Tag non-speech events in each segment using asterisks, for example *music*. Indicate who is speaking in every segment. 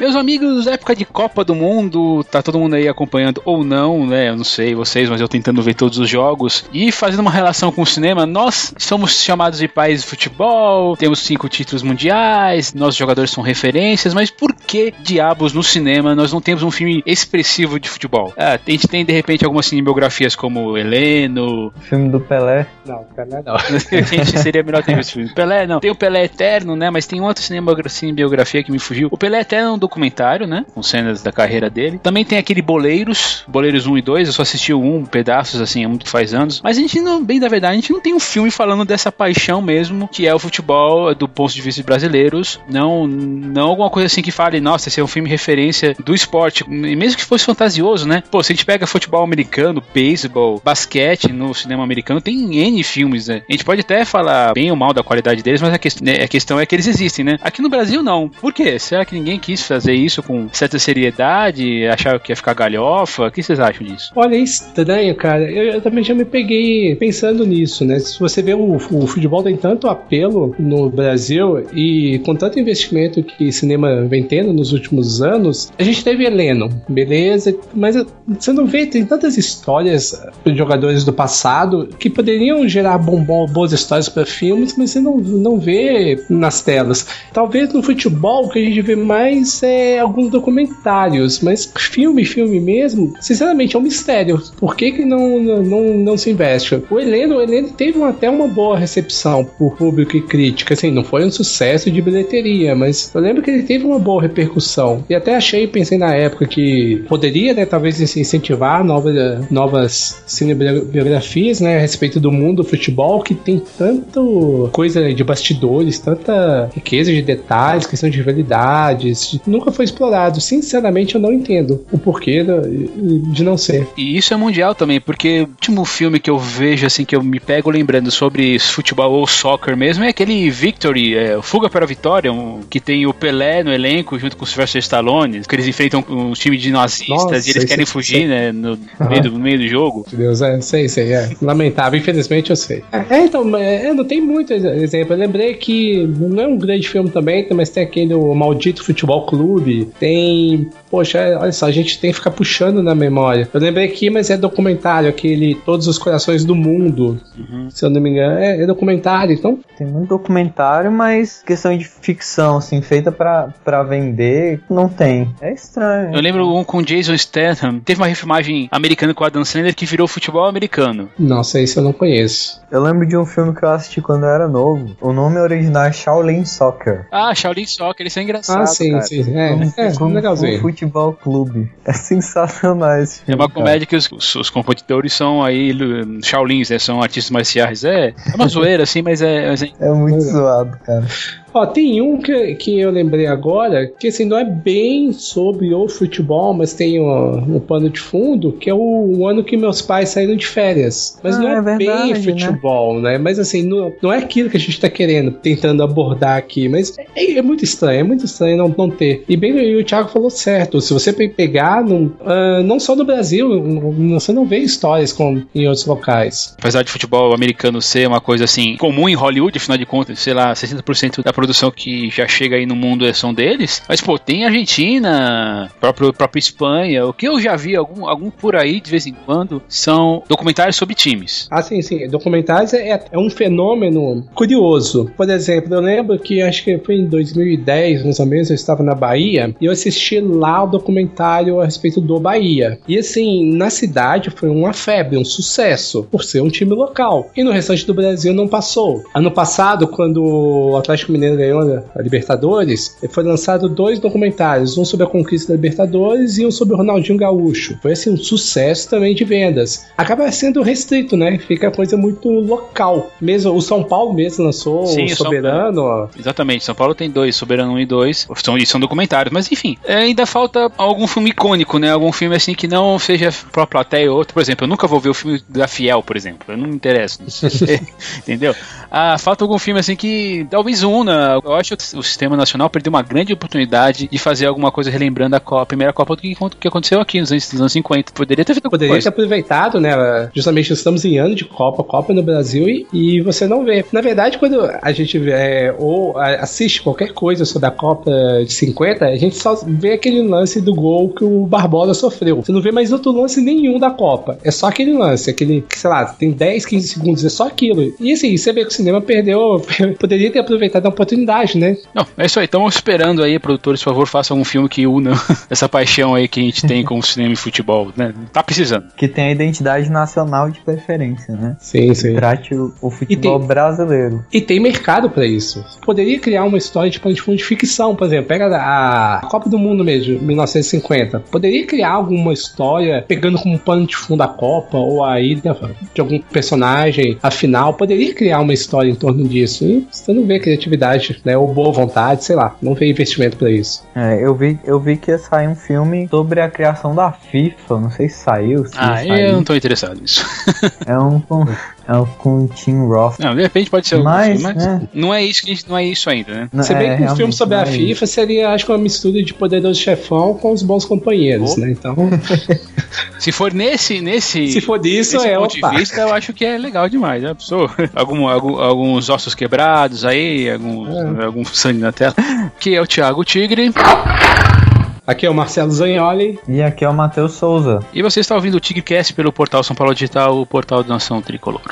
Speaker 1: Meus amigos, época de Copa do Mundo, tá todo mundo aí acompanhando ou não, né? Eu não sei vocês, mas eu tentando ver todos os jogos e fazendo uma relação com o cinema. Nós somos chamados de país de futebol, temos cinco títulos mundiais, nossos jogadores são referências, mas por que diabos no cinema nós não temos um filme expressivo de futebol? Ah, a gente tem de repente algumas cinebiografias como Heleno.
Speaker 2: Filme do Pelé.
Speaker 1: Não, Pelé não. *laughs* gente, seria melhor ter esse filme. Pelé não. Tem o Pelé Eterno, né? Mas tem outra cinebiografia que me fugiu. O Pelé Eterno um documentário, né? Com cenas da carreira dele. Também tem aquele Boleiros, Boleiros 1 e 2. Eu só assisti o 1, pedaços, assim, há muito faz anos. Mas a gente não, bem da verdade, a gente não tem um filme falando dessa paixão mesmo, que é o futebol do ponto de vista de brasileiros. Não, não alguma coisa assim que fale, nossa, esse é um filme referência do esporte. E mesmo que fosse fantasioso, né? Pô, se a gente pega futebol americano, beisebol, basquete no cinema americano, tem N filmes, né? A gente pode até falar bem ou mal da qualidade deles, mas a, que, né, a questão é que eles existem, né? Aqui no Brasil, não. Por quê? Será que ninguém quis fazer fazer isso com certa seriedade, achar que ia ficar galhofa? O que vocês acham disso?
Speaker 3: Olha, é estranho, cara. Eu, eu também já me peguei pensando nisso, né? Se você vê o, o, futebol tem tanto apelo no Brasil e com tanto investimento que cinema vem tendo nos últimos anos, a gente teve Heleno, beleza, mas você não vê, tem tantas histórias de jogadores do passado que poderiam gerar bom, bom, boas histórias para filmes, mas você não, não vê nas telas. Talvez no futebol o que a gente vê mais é, alguns documentários, mas filme, filme mesmo, sinceramente é um mistério. Por que, que não, não, não se investe? O Heleno, o Heleno teve até uma boa recepção por público e crítica, assim, não foi um sucesso de bilheteria, mas eu lembro que ele teve uma boa repercussão. E até achei, pensei na época que poderia, né, talvez incentivar novas, novas cinebiografias, né, a respeito do mundo do futebol, que tem tanto coisa de bastidores, tanta riqueza de detalhes, questão de rivalidades, nunca foi explorado. Sinceramente, eu não entendo o porquê de não ser.
Speaker 1: E isso é mundial também, porque o último filme que eu vejo, assim, que eu me pego lembrando sobre futebol ou soccer mesmo, é aquele Victory, é, Fuga para a Vitória, um, que tem o Pelé no elenco junto com os Sylvester Stallone, que eles enfrentam um time de nazistas Nossa, e eles querem sei, fugir, sei. né, no, uhum. meio do, no meio do jogo.
Speaker 3: Deus, é, sei, sei, é. Lamentável, infelizmente eu sei. É, então, é, não tem muito exemplo. Eu lembrei que não é um grande filme também, mas tem aquele o Maldito Futebol Clube Clube, tem. Poxa, olha só, a gente tem que ficar puxando na memória. Eu lembrei aqui, mas é documentário, aquele Todos os Corações do Mundo. Uhum. Se eu não me engano, é, é, documentário, então.
Speaker 2: Tem muito documentário, mas questão de ficção, assim, feita pra, pra vender, não tem. É estranho.
Speaker 1: Eu lembro um com Jason Statham. Teve uma refilmagem americana com Adam Sandler que virou futebol americano.
Speaker 3: Nossa, esse eu não conheço.
Speaker 2: Eu lembro de um filme que eu assisti quando eu era novo. O nome original é Shaolin Soccer.
Speaker 1: Ah, Shaolin Soccer, isso é engraçado. Ah,
Speaker 3: sim,
Speaker 1: cara.
Speaker 3: sim. É, é, é legalzinho.
Speaker 2: Futebol Clube. *laughs* É sensacional esse filme.
Speaker 1: É uma comédia que os, os, os competidores são aí Shaolins, né? São artistas marciais. É, é uma *laughs* zoeira, assim, mas é. Mas
Speaker 2: é, é muito zoado, cara.
Speaker 3: Ó, tem um que, que eu lembrei agora, que assim, não é bem sobre o futebol, mas tem um, um pano de fundo, que é o, o, ano que meus pais saíram de férias. Mas ah, não é, é verdade, bem né? futebol, né? né? Mas assim, não, não é aquilo que a gente tá querendo, tentando abordar aqui. Mas é, é muito estranho, é muito estranho não, não ter. E bem, e o Thiago falou certo, se você pegar, num, uh, não só no Brasil, você não vê histórias como em outros locais.
Speaker 1: Apesar de futebol americano ser uma coisa assim, comum em Hollywood, afinal de contas, sei lá, 60% da produção que já chega aí no mundo é são deles. Mas, pô, tem Argentina, próprio, própria Espanha. O que eu já vi, algum, algum por aí, de vez em quando, são documentários sobre times.
Speaker 3: Ah, sim, sim. Documentários é, é um fenômeno curioso. Por exemplo, eu lembro que acho que foi em 2010, mais ou menos, eu estava na Bahia e eu assisti lá o documentário a respeito do Bahia. E assim, na cidade foi uma febre, um sucesso, por ser um time local. E no restante do Brasil não passou. Ano passado, quando o Atlético Mineiro ganhou a Libertadores, foi lançado dois documentários, um sobre a conquista da Libertadores e um sobre o Ronaldinho Gaúcho. Foi assim um sucesso também de vendas. Acaba sendo restrito, né? Fica coisa muito local. Mesmo o São Paulo mesmo lançou Sim, o Soberano. São...
Speaker 1: Exatamente, São Paulo tem dois, Soberano 1 e 2. São, são documentários, mas enfim, é, ainda falta algum filme icônico, né? Algum filme assim que não seja pra plateia ou outro. Por exemplo, eu nunca vou ver o filme da Fiel, por exemplo. Eu não me interesso. *laughs* Entendeu? Ah, falta algum filme assim que talvez una eu acho que o sistema nacional perdeu uma grande oportunidade de fazer alguma coisa relembrando a Copa, a primeira Copa do que, que aconteceu aqui nos anos, nos anos 50. Poderia ter feito
Speaker 3: Poderia ter aproveitado, né? Justamente estamos em ano de Copa, Copa no Brasil e, e você não vê. Na verdade, quando a gente vê, é, ou assiste qualquer coisa sobre a Copa de 50, a gente só vê aquele lance do gol que o Barbosa sofreu. Você não vê mais outro lance nenhum da Copa. É só aquele lance, aquele que, sei lá, tem 10, 15 segundos, é só aquilo. E assim, você vê que o cinema perdeu, *laughs* poderia ter aproveitado a oportunidade, né?
Speaker 1: Não, é isso aí. Estamos esperando aí, produtores, por favor, façam um filme que una *laughs* essa paixão aí que a gente tem com o cinema e futebol, né? Tá precisando.
Speaker 2: Que tem a identidade nacional de preferência, né?
Speaker 3: Sim, sim.
Speaker 2: Trate o, o futebol tem, brasileiro.
Speaker 3: E tem mercado para isso. Poderia criar uma história tipo, de ficção, por exemplo. Pega a Copa do Mundo mesmo, 1950. Poderia criar alguma história pegando como pano de fundo a Copa ou a ida de algum personagem, a final. Poderia criar uma história em torno disso. E você não vê criatividade, né? Ou boa vontade, sei lá. Não vê investimento para isso.
Speaker 2: É, eu vi, eu vi que ia sair um filme sobre a criação da FIFA. Não sei se saiu. Se
Speaker 1: ah,
Speaker 2: saiu.
Speaker 1: eu não tô interessado nisso.
Speaker 2: é um *laughs* é com o Tim Roth.
Speaker 1: Não, de repente pode ser
Speaker 2: mas, filme, mas
Speaker 1: né? não é isso que gente, não é isso ainda, né?
Speaker 3: Não, Se bem é, que um filme sobre a FIFA isso. seria, acho que uma mistura de Poderoso Chefão com os bons companheiros, oh. né? Então. *laughs*
Speaker 1: Se for nesse, nesse,
Speaker 3: se for disso, é
Speaker 1: ponto opa. de vista, eu acho que é legal demais, né? Pessoa, *laughs* algum, algum, alguns ossos quebrados aí, algum, é. algum sangue na tela. Que é o Thiago Tigre.
Speaker 3: Aqui é o Marcelo Zagnoli.
Speaker 2: E aqui é o Matheus Souza.
Speaker 1: E você está ouvindo o Tigrecast pelo portal São Paulo Digital, o portal da Nação Tricolor.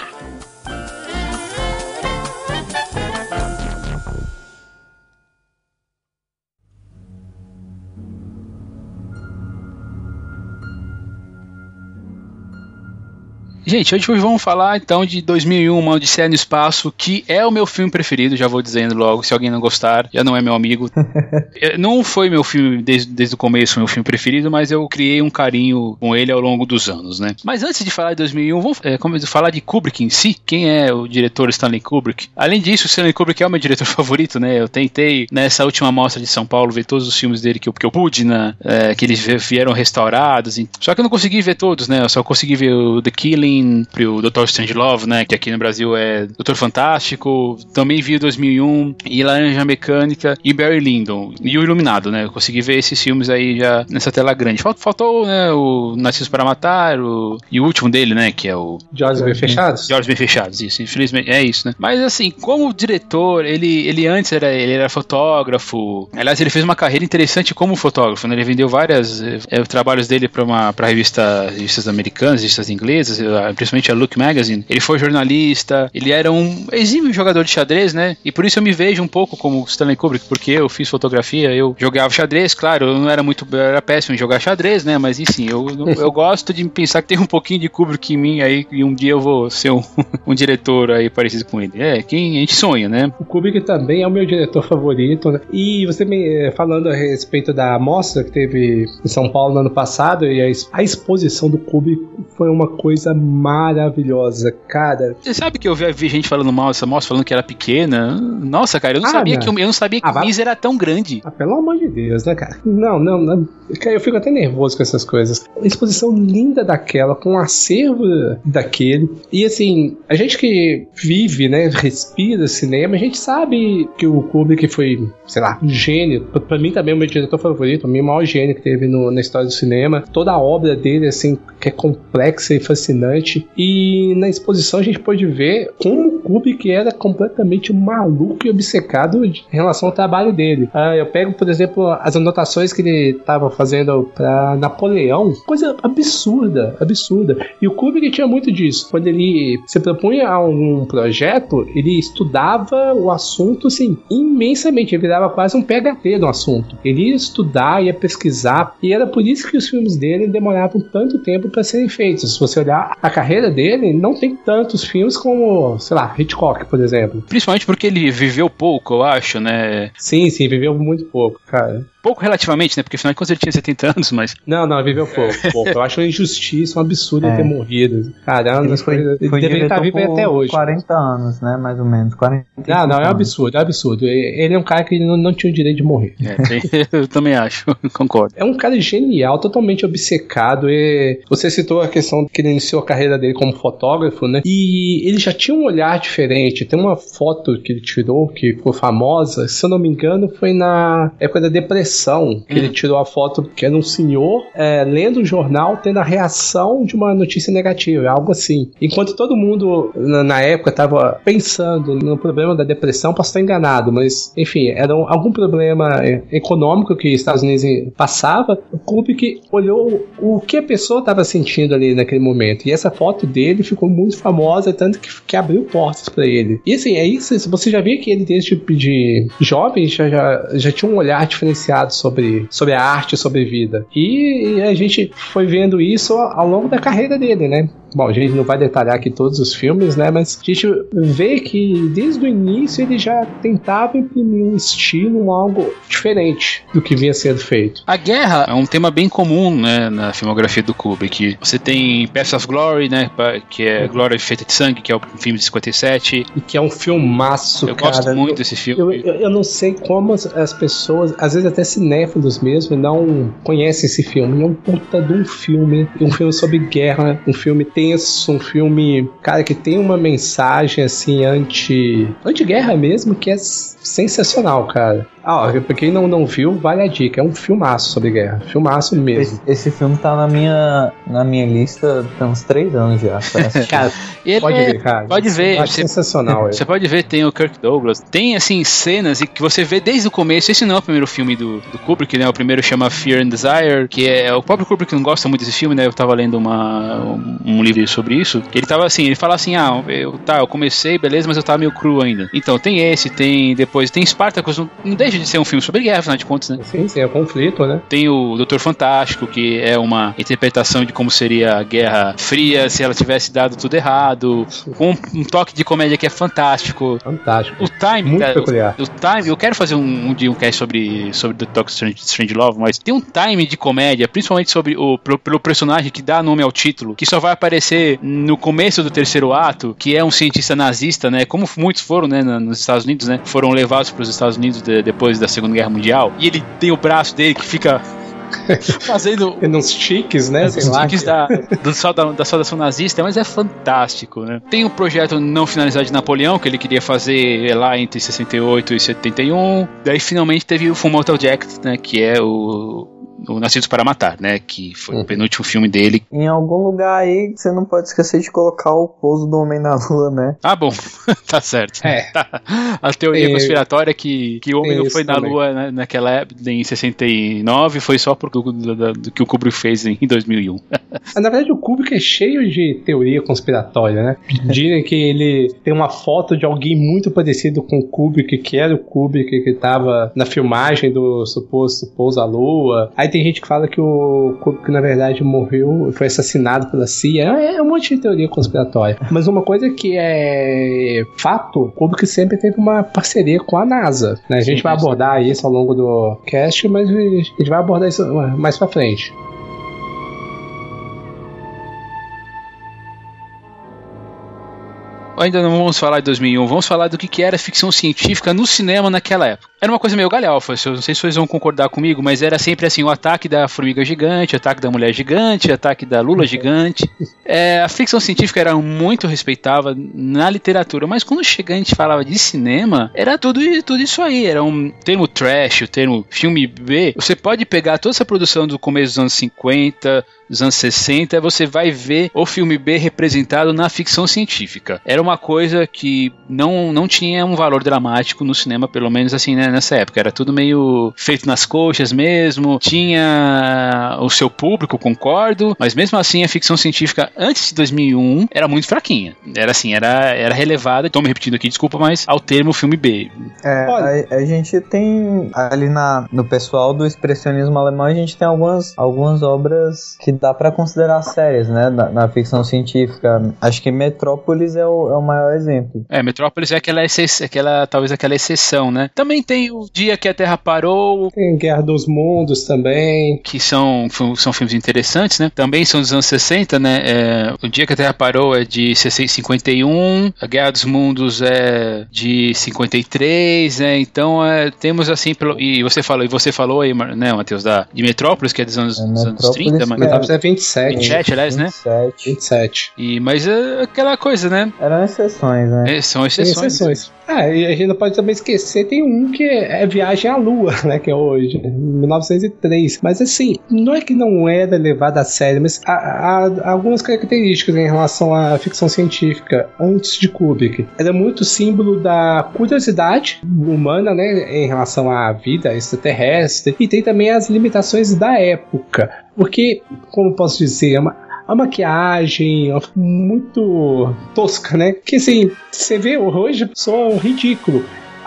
Speaker 1: Gente, hoje vamos falar então de 2001, Uma Odisseia no Espaço, que é o meu filme preferido, já vou dizendo logo, se alguém não gostar, já não é meu amigo. *laughs* não foi meu filme desde, desde o começo, meu filme preferido, mas eu criei um carinho com ele ao longo dos anos, né? Mas antes de falar de 2001, vamos é, falar de Kubrick em si. Quem é o diretor Stanley Kubrick? Além disso, Stanley Kubrick é o meu diretor *laughs* favorito, né? Eu tentei, nessa última mostra de São Paulo, ver todos os filmes dele que eu, que eu pude, né? É, que eles vieram restaurados. Só que eu não consegui ver todos, né? Eu só consegui ver o The Killing, pro Dr. Strangelove, né, que aqui no Brasil é Doutor Fantástico, também vi 2001 e Laranja Mecânica e Barry Lyndon e o Iluminado, né, eu consegui ver esses filmes aí já nessa tela grande. Faltou, né, o Nascidos para Matar o, e o último dele, né, que é o...
Speaker 3: De Olhos Bem Fechados?
Speaker 1: De Olhos Bem Fechados, isso, infelizmente, é isso, né. Mas assim, como diretor, ele, ele antes era, ele era fotógrafo, aliás, ele fez uma carreira interessante como fotógrafo, né, ele vendeu várias é, trabalhos dele para uma pra revista, revistas americanas, revistas inglesas, principalmente a Look Magazine. Ele foi jornalista, ele era um exímio jogador de xadrez, né? E por isso eu me vejo um pouco como Stanley Kubrick, porque eu fiz fotografia, eu jogava xadrez, claro, eu não era muito, eu era péssimo em jogar xadrez, né? Mas enfim, eu, eu gosto de pensar que tem um pouquinho de Kubrick em mim aí e um dia eu vou ser um, *laughs* um diretor aí parecido com ele. É, quem a gente sonha, né?
Speaker 3: O Kubrick também é o meu diretor favorito, né? E você me eh, falando a respeito da mostra que teve em São Paulo no ano passado e a, a exposição do Kubrick foi uma coisa maravilhosa, cara.
Speaker 1: Você sabe que eu vi, gente falando mal dessa mostra, falando que era pequena? Nossa, cara, eu não ah, sabia que eu, não sabia que ah, o Miz era tão grande.
Speaker 3: Ah, pelo amor de Deus, né, cara? Não, não, não. Eu fico até nervoso com essas coisas. Uma exposição linda daquela, com um acervo daquele. E assim, a gente que vive, né, respira cinema, a gente sabe que o Kubrick foi, sei lá, um gênio. Pra mim também é o meu diretor favorito, o meu maior gênio que teve no, na história do cinema. Toda a obra dele, assim, que é complexa e fascinante. E na exposição a gente pode ver como o Kubrick era completamente maluco e obcecado em relação ao trabalho dele. Ah, eu pego, por exemplo, as anotações que ele estava fazendo para Napoleão, coisa absurda, absurda. E o Kubrick tinha muito disso. Quando ele se propunha a um projeto, ele estudava o assunto assim imensamente, ele virava quase um PhD no assunto. Ele ia estudar, ia pesquisar, e era por isso que os filmes dele demoravam tanto tempo para serem feitos. Se você olhar a carreira dele, não tem tantos filmes como, sei lá, Hitchcock, por exemplo.
Speaker 1: Principalmente porque ele viveu pouco, eu acho, né?
Speaker 3: Sim, sim, viveu muito pouco, cara.
Speaker 1: Pouco relativamente, né? Porque afinal de contas ele tinha 70 anos, mas.
Speaker 3: Não, não, viveu pouco. *laughs* pouco. Eu acho uma injustiça, um absurdo ele ter morrido. Caramba,
Speaker 2: Ele foi,
Speaker 3: ele deveria estar vivo até hoje.
Speaker 2: 40 anos, né? Mais ou menos. 40
Speaker 3: Não, não, é um absurdo, é um absurdo. Ele é um cara que não, não tinha o direito de morrer.
Speaker 1: É, tem- *laughs* eu também acho, *laughs* concordo.
Speaker 3: É um cara genial, totalmente obcecado. E você citou a questão que ele iniciou a carreira dele como fotógrafo, né? E ele já tinha um olhar diferente. Tem uma foto que ele tirou que ficou famosa, se eu não me engano, foi na época da depressão. Que ele tirou a foto que era um senhor é, lendo o jornal, tendo a reação de uma notícia negativa, algo assim. Enquanto todo mundo na, na época estava pensando no problema da depressão, posso estar enganado, mas enfim, era um- algum problema é, econômico que os Estados Unidos passava. O Kubrick olhou o que a pessoa estava sentindo ali naquele momento. E essa foto dele ficou muito famosa, tanto que, que abriu portas para ele. E assim, é isso. Você já via que ele, desde de jovem, já, já, já tinha um olhar diferenciado sobre, sobre a arte, sobre vida. E a gente foi vendo isso ao longo da carreira dele, né? Bom, a gente não vai detalhar aqui todos os filmes, né? Mas a gente vê que desde o início ele já tentava imprimir um estilo, um algo diferente do que vinha sendo feito.
Speaker 1: A guerra é um tema bem comum, né, na filmografia do Kubrick. Você tem Paths of Glory, né, que é Glória Feita de Sangue, que é o filme de 57.
Speaker 3: E que é um filmaço,
Speaker 1: Eu
Speaker 3: cara.
Speaker 1: gosto muito desse filme.
Speaker 3: Eu, eu, eu não sei como as, as pessoas, às vezes até cinéfilos mesmo, não conhecem esse filme. É um puta de um filme, um filme sobre guerra, um filme tenso, um filme, cara, que tem uma mensagem assim anti, anti-guerra mesmo, que é sensacional, cara. Ah, ó, pra quem não, não viu, vale a dica. É um filmaço sobre guerra. Filmaço mesmo.
Speaker 2: Esse, esse filme tá na minha, na minha lista tem uns 3 anos já. *laughs*
Speaker 3: Cara,
Speaker 1: ele
Speaker 3: pode
Speaker 1: é-
Speaker 3: ver, cara.
Speaker 1: Pode ver.
Speaker 3: Acho
Speaker 1: Você,
Speaker 3: sensacional. *laughs*
Speaker 1: você pode ver, tem o Kirk Douglas. Tem, assim, cenas que você vê desde o começo. Esse não é o primeiro filme do, do Kubrick, né? O primeiro chama Fear and Desire, que é o próprio Kubrick não gosta muito desse filme, né? Eu tava lendo uma, um, um livro sobre isso. Que ele tava assim, ele fala assim: ah, eu, tá, eu comecei, beleza, mas eu tava meio cru ainda. Então, tem esse, tem depois, tem Spartacus, não, não deixa de ser um filme sobre guerra, afinal de contas, né?
Speaker 3: Sim, sim, é conflito, né?
Speaker 1: Tem o Doutor Fantástico, que é uma interpretação de como seria a Guerra Fria se ela tivesse dado tudo errado, com um toque de comédia que é fantástico.
Speaker 3: Fantástico.
Speaker 1: O time,
Speaker 3: Muito
Speaker 1: cara,
Speaker 3: peculiar.
Speaker 1: o, o time, eu quero fazer um, um dia um cast sobre, sobre The Doctor Strange, Strange Love, mas tem um time de comédia, principalmente sobre o pelo, pelo personagem que dá nome ao título, que só vai aparecer no começo do terceiro ato, que é um cientista nazista, né? Como muitos foram, né, nos Estados Unidos, né? Foram levados para os Estados Unidos de- depois da Segunda Guerra Mundial, e ele tem o braço dele que fica *laughs* fazendo
Speaker 3: uns tiques, né? Sei lá.
Speaker 1: tiques da, do, da, da saudação nazista, mas é fantástico, né? Tem o projeto não finalizado de Napoleão, que ele queria fazer lá entre 68 e 71. Daí finalmente teve o Full Metal Jacket, né? Que é o, o Nascidos para Matar, né? Que foi o penúltimo filme dele.
Speaker 2: Em algum lugar aí você não pode esquecer de colocar o pouso do Homem na Lua, né?
Speaker 1: Ah, bom, *laughs* tá certo.
Speaker 3: É.
Speaker 1: A teoria
Speaker 3: Tem-
Speaker 1: conspiratória é que, que o homem
Speaker 3: tem
Speaker 1: não foi na
Speaker 3: também.
Speaker 1: Lua né, naquela época, em 69, foi só por do, do- do- do que o Kubrick fez em *laughs* 2001.
Speaker 3: Mas, Na verdade, o Kubrick é cheio de teoria conspiratória, né? Dizem que ele tem uma foto de alguém muito parecido com o Kubrick, que era o Kubrick que estava na filmagem do suposto pouso à lua. Aí tem gente que fala que o Kubrick, na verdade, morreu, foi assassinado pela CIA. É um monte de teoria conspiratória. Mas uma coisa que é fato, o Kubrick sempre teve uma parceria com a NASA. Né? A gente
Speaker 1: Sim,
Speaker 3: vai abordar isso ao longo do cast, mas a gente vai abordar isso mais pra frente.
Speaker 1: Ainda não vamos falar de 2001, vamos falar do que, que era ficção científica no cinema naquela época. Era uma coisa meio galhofa, eu não sei se vocês vão concordar comigo, mas era sempre assim, o ataque da formiga gigante, o ataque da mulher gigante, o ataque da lula gigante. É, a ficção científica era muito respeitada na literatura, mas quando chega a gente falava de cinema, era tudo, tudo isso aí, era um termo trash, o termo filme B. Você pode pegar toda essa produção do começo dos anos 50, dos anos 60, você vai ver o filme B representado na ficção científica. Era uma coisa que não, não tinha um valor dramático no cinema, pelo menos assim, né, nessa época. Era tudo meio feito nas coxas mesmo, tinha o seu público, concordo, mas mesmo assim a ficção científica antes de 2001 era muito fraquinha. Era assim, era, era relevada, estou me repetindo aqui, desculpa, mas ao termo filme B.
Speaker 2: É,
Speaker 3: Olha.
Speaker 2: a, a gente tem ali na, no pessoal do expressionismo alemão, a gente tem algumas, algumas obras que dá para considerar séries, né, na, na, ficção científica. Acho que Metrópolis é o, é o maior exemplo.
Speaker 1: É, Metrópolis é aquela, aquela talvez aquela exceção, né? Também tem o Dia que a Terra Parou.
Speaker 3: Tem Guerra dos Mundos também.
Speaker 1: Que são, são filmes interessantes, né? Também são dos anos 60, né? É, o Dia que a Terra Parou é de 51, a Guerra dos Mundos é de 53, né? Então é, temos assim, pelo, e você falou, e você falou aí, né, Matheus, da, de Metrópolis, que é dos anos, é, dos anos 30,
Speaker 3: mas. Metrópolis é 27.
Speaker 1: 27, aliás,
Speaker 2: 27.
Speaker 1: né?
Speaker 3: 27.
Speaker 1: E, mas é aquela coisa, né?
Speaker 2: Eram exceções, né?
Speaker 1: É, são exceções. Tem exceções.
Speaker 3: Ah, e a gente não pode também esquecer, tem um que é Viagem à Lua, *laughs* né, que é hoje, 1903. Mas assim, não é que não era levado a sério, mas há, há algumas características em relação à ficção científica antes de Kubrick. Era muito símbolo da curiosidade humana, né, em relação à vida extraterrestre, e tem também as limitações da época. Porque, como posso dizer, é uma, a maquiagem muito tosca, né? Que assim, você vê hoje soa ridículo.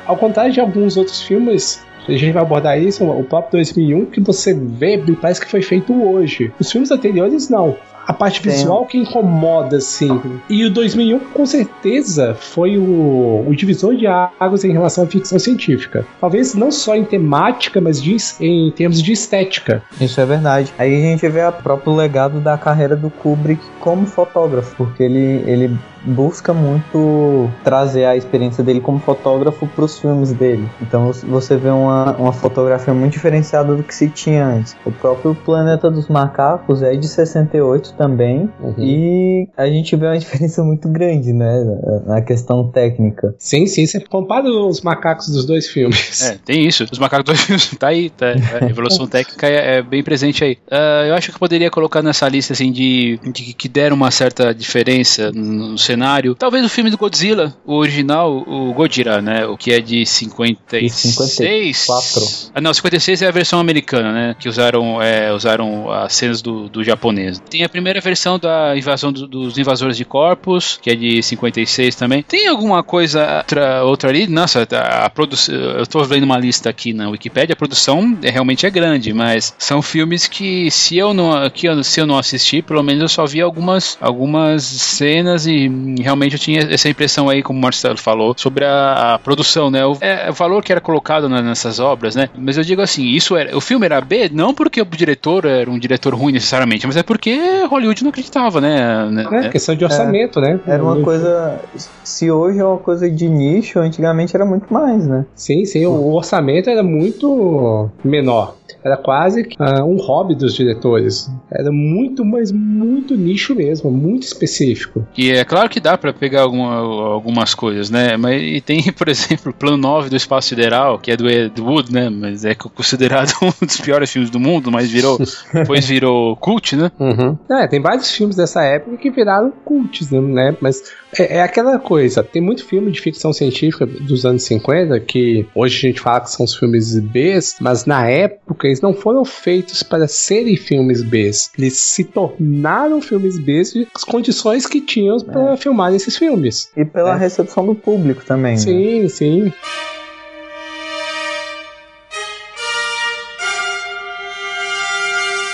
Speaker 3: Ao contrário de alguns outros filmes a gente vai abordar isso, o próprio 2001, que você vê, parece que foi feito hoje. Os filmes anteriores, não a parte visual que incomoda, assim. E o 2001, com certeza, foi o, o divisor de águas em relação à ficção científica. Talvez não só em temática, mas de, em termos de estética.
Speaker 2: Isso é verdade. Aí a gente vê o próprio legado da carreira do Kubrick como fotógrafo, porque ele, ele busca muito trazer a experiência dele como fotógrafo para os filmes dele. Então você vê uma, uma fotografia muito diferenciada do que se tinha antes. O próprio Planeta dos Macacos é de 68 também uhum. e a gente vê uma *laughs* diferença muito grande, né, na questão técnica.
Speaker 3: Sim, sim, você compara os macacos dos dois filmes.
Speaker 1: É, tem isso. Os macacos dos dois filmes *laughs* tá aí, tá, a evolução *laughs* técnica é, é, bem presente aí. Uh, eu acho que poderia colocar nessa lista assim de, de que deram uma certa diferença no cenário. Talvez o filme do Godzilla, o original, o Godzilla, né? O que é de 56.
Speaker 2: 54.
Speaker 1: Ah, não, 56 é a versão americana, né? Que usaram, é, usaram as cenas do, do japonês. Tem a primeira versão da invasão do, dos invasores de corpos, que é de 56 também. Tem alguma coisa outra, outra ali? Nossa, a, a produção. Eu tô vendo uma lista aqui na Wikipedia, a produção é, realmente é grande, mas são filmes que se eu não, que se eu não assisti, pelo menos eu só vi algumas, algumas cenas e realmente eu tinha essa impressão aí, como o Marcelo falou, sobre a, a produção, né? O, é, o, valor que era colocado na, nessas obras, né? Mas eu digo assim, isso era, o filme era B, não porque o diretor era um diretor ruim necessariamente, mas é porque Hollywood não acreditava, né?
Speaker 3: É, é. questão de orçamento,
Speaker 2: é,
Speaker 3: né?
Speaker 2: Era uma coisa. Se hoje é uma coisa de nicho, antigamente era muito mais, né?
Speaker 3: Sim, sim, o orçamento era muito menor. Era quase uh, um hobby dos diretores. Era muito, mas muito nicho mesmo, muito específico.
Speaker 1: E é claro que dá para pegar alguma, algumas coisas, né? Mas e tem, *laughs* por exemplo, o Plano 9 do Espaço Sideral, que é do Ed Wood, né? Mas é considerado *laughs* um dos piores filmes do mundo, mas virou *laughs* depois virou cult, né?
Speaker 3: Uhum. É, tem vários filmes dessa época que viraram cults, né? Mas é, é, aquela coisa, tem muito filme de ficção científica dos anos 50 que hoje a gente fala que são os filmes B, mas na época eles não foram feitos para serem filmes B. Eles se tornaram filmes B as condições que tinham é. para filmar esses filmes.
Speaker 2: E pela é. recepção do público também.
Speaker 3: Sim,
Speaker 2: né?
Speaker 3: sim.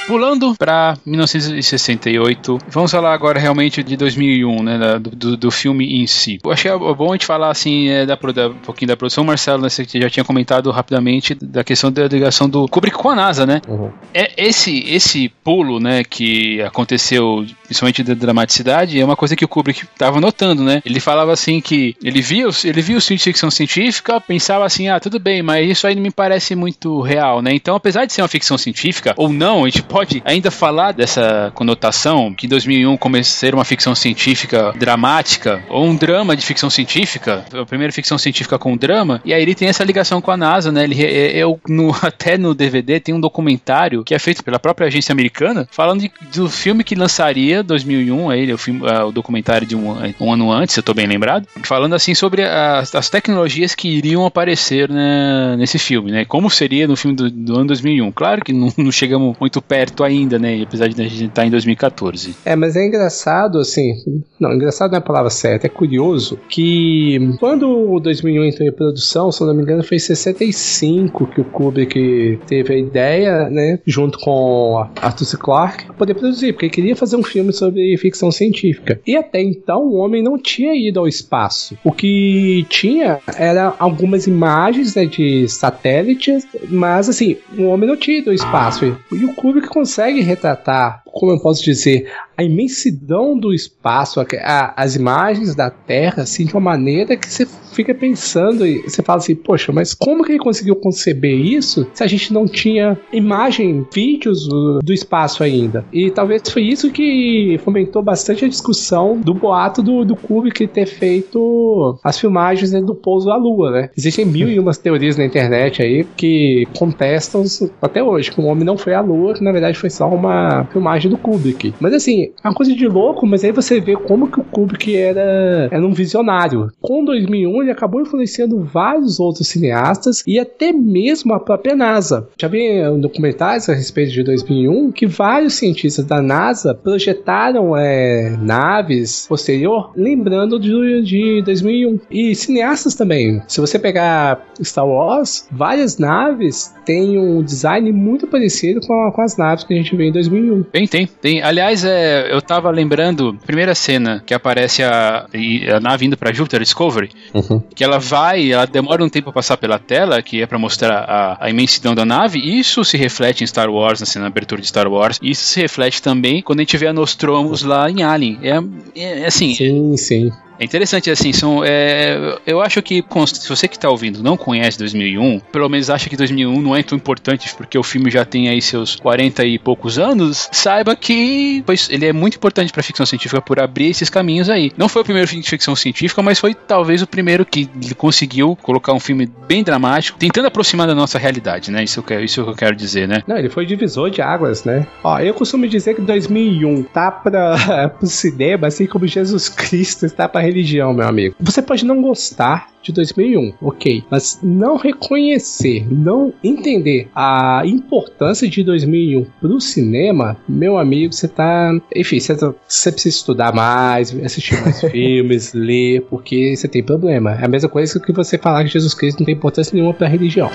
Speaker 1: Pulando para 1968, vamos falar agora realmente de 2001, né, do, do filme em si. Eu achei bom a gente falar assim é, da, da, um pouquinho da produção. Marcelo, né, você já tinha comentado rapidamente da questão da ligação do Kubrick com a NASA, né? Uhum. É esse esse pulo, né, que aconteceu, principalmente da dramaticidade, é uma coisa que o Kubrick estava notando, né? Ele falava assim que ele via ele via o filme de ficção científica, pensava assim, ah, tudo bem, mas isso aí não me parece muito real, né? Então, apesar de ser uma ficção científica ou não, a gente pode ainda falar dessa conotação que em 2001 começou a ser uma ficção científica dramática ou um drama de ficção científica, a primeira ficção científica com drama, e aí ele tem essa ligação com a NASA, né? Ele, eu, no, *laughs* até no DVD tem um documentário que é feito pela própria agência americana falando de, do filme que lançaria seria 2001, aí, o, filme, uh, o documentário de um, um, ano antes, eu tô bem lembrado, falando assim sobre as, as tecnologias que iriam aparecer né, nesse filme, né? Como seria no filme do, do ano 2001. Claro que não, não, chegamos muito perto ainda, né? Apesar de a gente estar tá em 2014.
Speaker 3: É, mas é engraçado, assim. Não, engraçado não é a palavra certa, é curioso que quando o 2001 entrou em produção, se não me engano, foi em 65 que o Kubrick teve a ideia, né? Junto com Arthur C. Clarke, poder produzir, porque ele queria fazer um filme sobre ficção científica. E até então o homem não tinha ido ao espaço. O que tinha era algumas imagens né, de satélites, mas assim, o homem não tinha ido ao espaço. E o Kubrick consegue retratar, como eu posso dizer, a imensidão do espaço, a, a, as imagens da Terra, assim, de uma maneira que você fica pensando e você fala assim, poxa, mas como que ele conseguiu conceber isso se a gente não tinha imagem, vídeos do, do espaço ainda? E talvez foi isso que fomentou bastante a discussão do boato do, do Kubrick ter feito as filmagens né, do pouso à Lua, né? Existem mil e umas teorias na internet aí que contestam até hoje que o homem não foi à Lua, que na verdade foi só uma filmagem do Kubrick. Mas assim, é uma coisa de louco, mas aí você vê como que o Kubrick era, era um visionário. Com 2001 ele acabou influenciando vários outros cineastas e até mesmo a própria NASA. Já vi documentários a respeito de 2001 que vários cientistas da NASA projetaram é, naves posterior lembrando de, de 2001. E cineastas também. Se você pegar Star Wars, várias naves têm um design muito parecido com, com as naves que a gente vê em 2001.
Speaker 1: Tem, tem. tem. Aliás, é, eu tava lembrando, primeira cena que aparece a, a nave indo pra Júpiter Discovery, uhum. que ela vai, ela demora um tempo a passar pela tela, que é para mostrar a, a, imensidão da nave. Isso se reflete em Star Wars, na cena abertura de Star Wars. Isso se reflete também quando a gente vê a Nostromos lá em Alien. É, é, é assim.
Speaker 3: Sim, sim.
Speaker 1: É interessante, assim, são, é, eu acho que se você que está ouvindo não conhece 2001, pelo menos acha que 2001 não é tão importante porque o filme já tem aí seus 40 e poucos anos, saiba que pois, ele é muito importante para ficção científica por abrir esses caminhos aí. Não foi o primeiro filme de ficção científica, mas foi talvez o primeiro que conseguiu colocar um filme bem dramático, tentando aproximar da nossa realidade, né? Isso, que, isso que eu quero dizer, né?
Speaker 3: Não, ele foi divisor de águas, né? Ó, eu costumo dizer que 2001 tá para *laughs* o cinema, assim como Jesus Cristo está para religião, meu amigo. Você pode não gostar de 2001, ok, mas não reconhecer, não entender a importância de 2001 pro cinema, meu amigo, você tá. Enfim, você, tá, você precisa estudar mais, assistir mais *laughs* filmes, ler, porque você tem problema. É a mesma coisa que você falar que Jesus Cristo não tem importância nenhuma pra religião.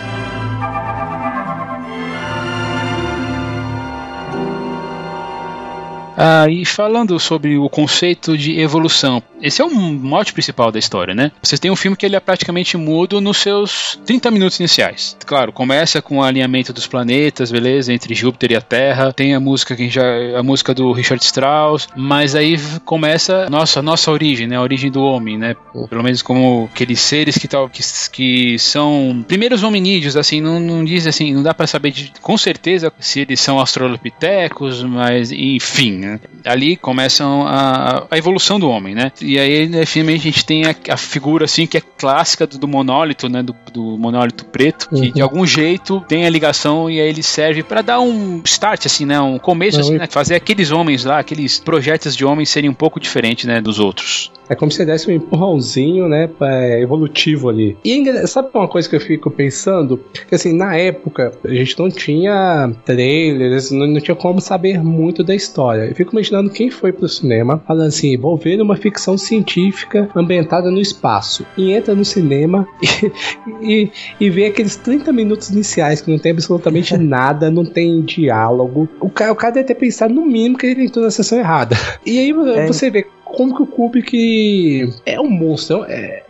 Speaker 1: Ah, e falando sobre o conceito de evolução, esse é o mote principal da história, né? Você tem um filme que ele é praticamente mudo nos seus 30 minutos iniciais. Claro, começa com o alinhamento dos planetas, beleza, entre Júpiter e a Terra. Tem a música que já a música do Richard Strauss, mas aí começa nossa nossa origem, né? A origem do homem, né? Pelo menos como aqueles seres que tal que, que são primeiros hominídeos, assim, não, não diz assim, não dá para saber de, com certeza se eles são australopitecos, mas enfim, né? Ali começam a, a, evolução do homem, né? E aí, né, finalmente, a gente tem a, a, figura, assim, que é clássica do, do monólito, né? Do, do, monólito preto, que uhum. de algum jeito tem a ligação e aí ele serve para dar um start, assim, né? Um começo, assim, né? Fazer aqueles homens lá, aqueles projetos de homens serem um pouco diferentes, né? Dos outros.
Speaker 3: É como se desse um empurrãozinho, né, é, evolutivo ali. E é sabe uma coisa que eu fico pensando? Que assim, na época, a gente não tinha trailers, não, não tinha como saber muito da história. Fico imaginando quem foi pro cinema falando assim: vou ver uma ficção científica ambientada no espaço. E entra no cinema *laughs* e, e, e vê aqueles 30 minutos iniciais que não tem absolutamente *laughs* nada, não tem diálogo. O cara, o cara deve ter pensado no mínimo que ele entrou na sessão errada. *laughs* E aí é. você vê como que o Kubrick é um monstro, é,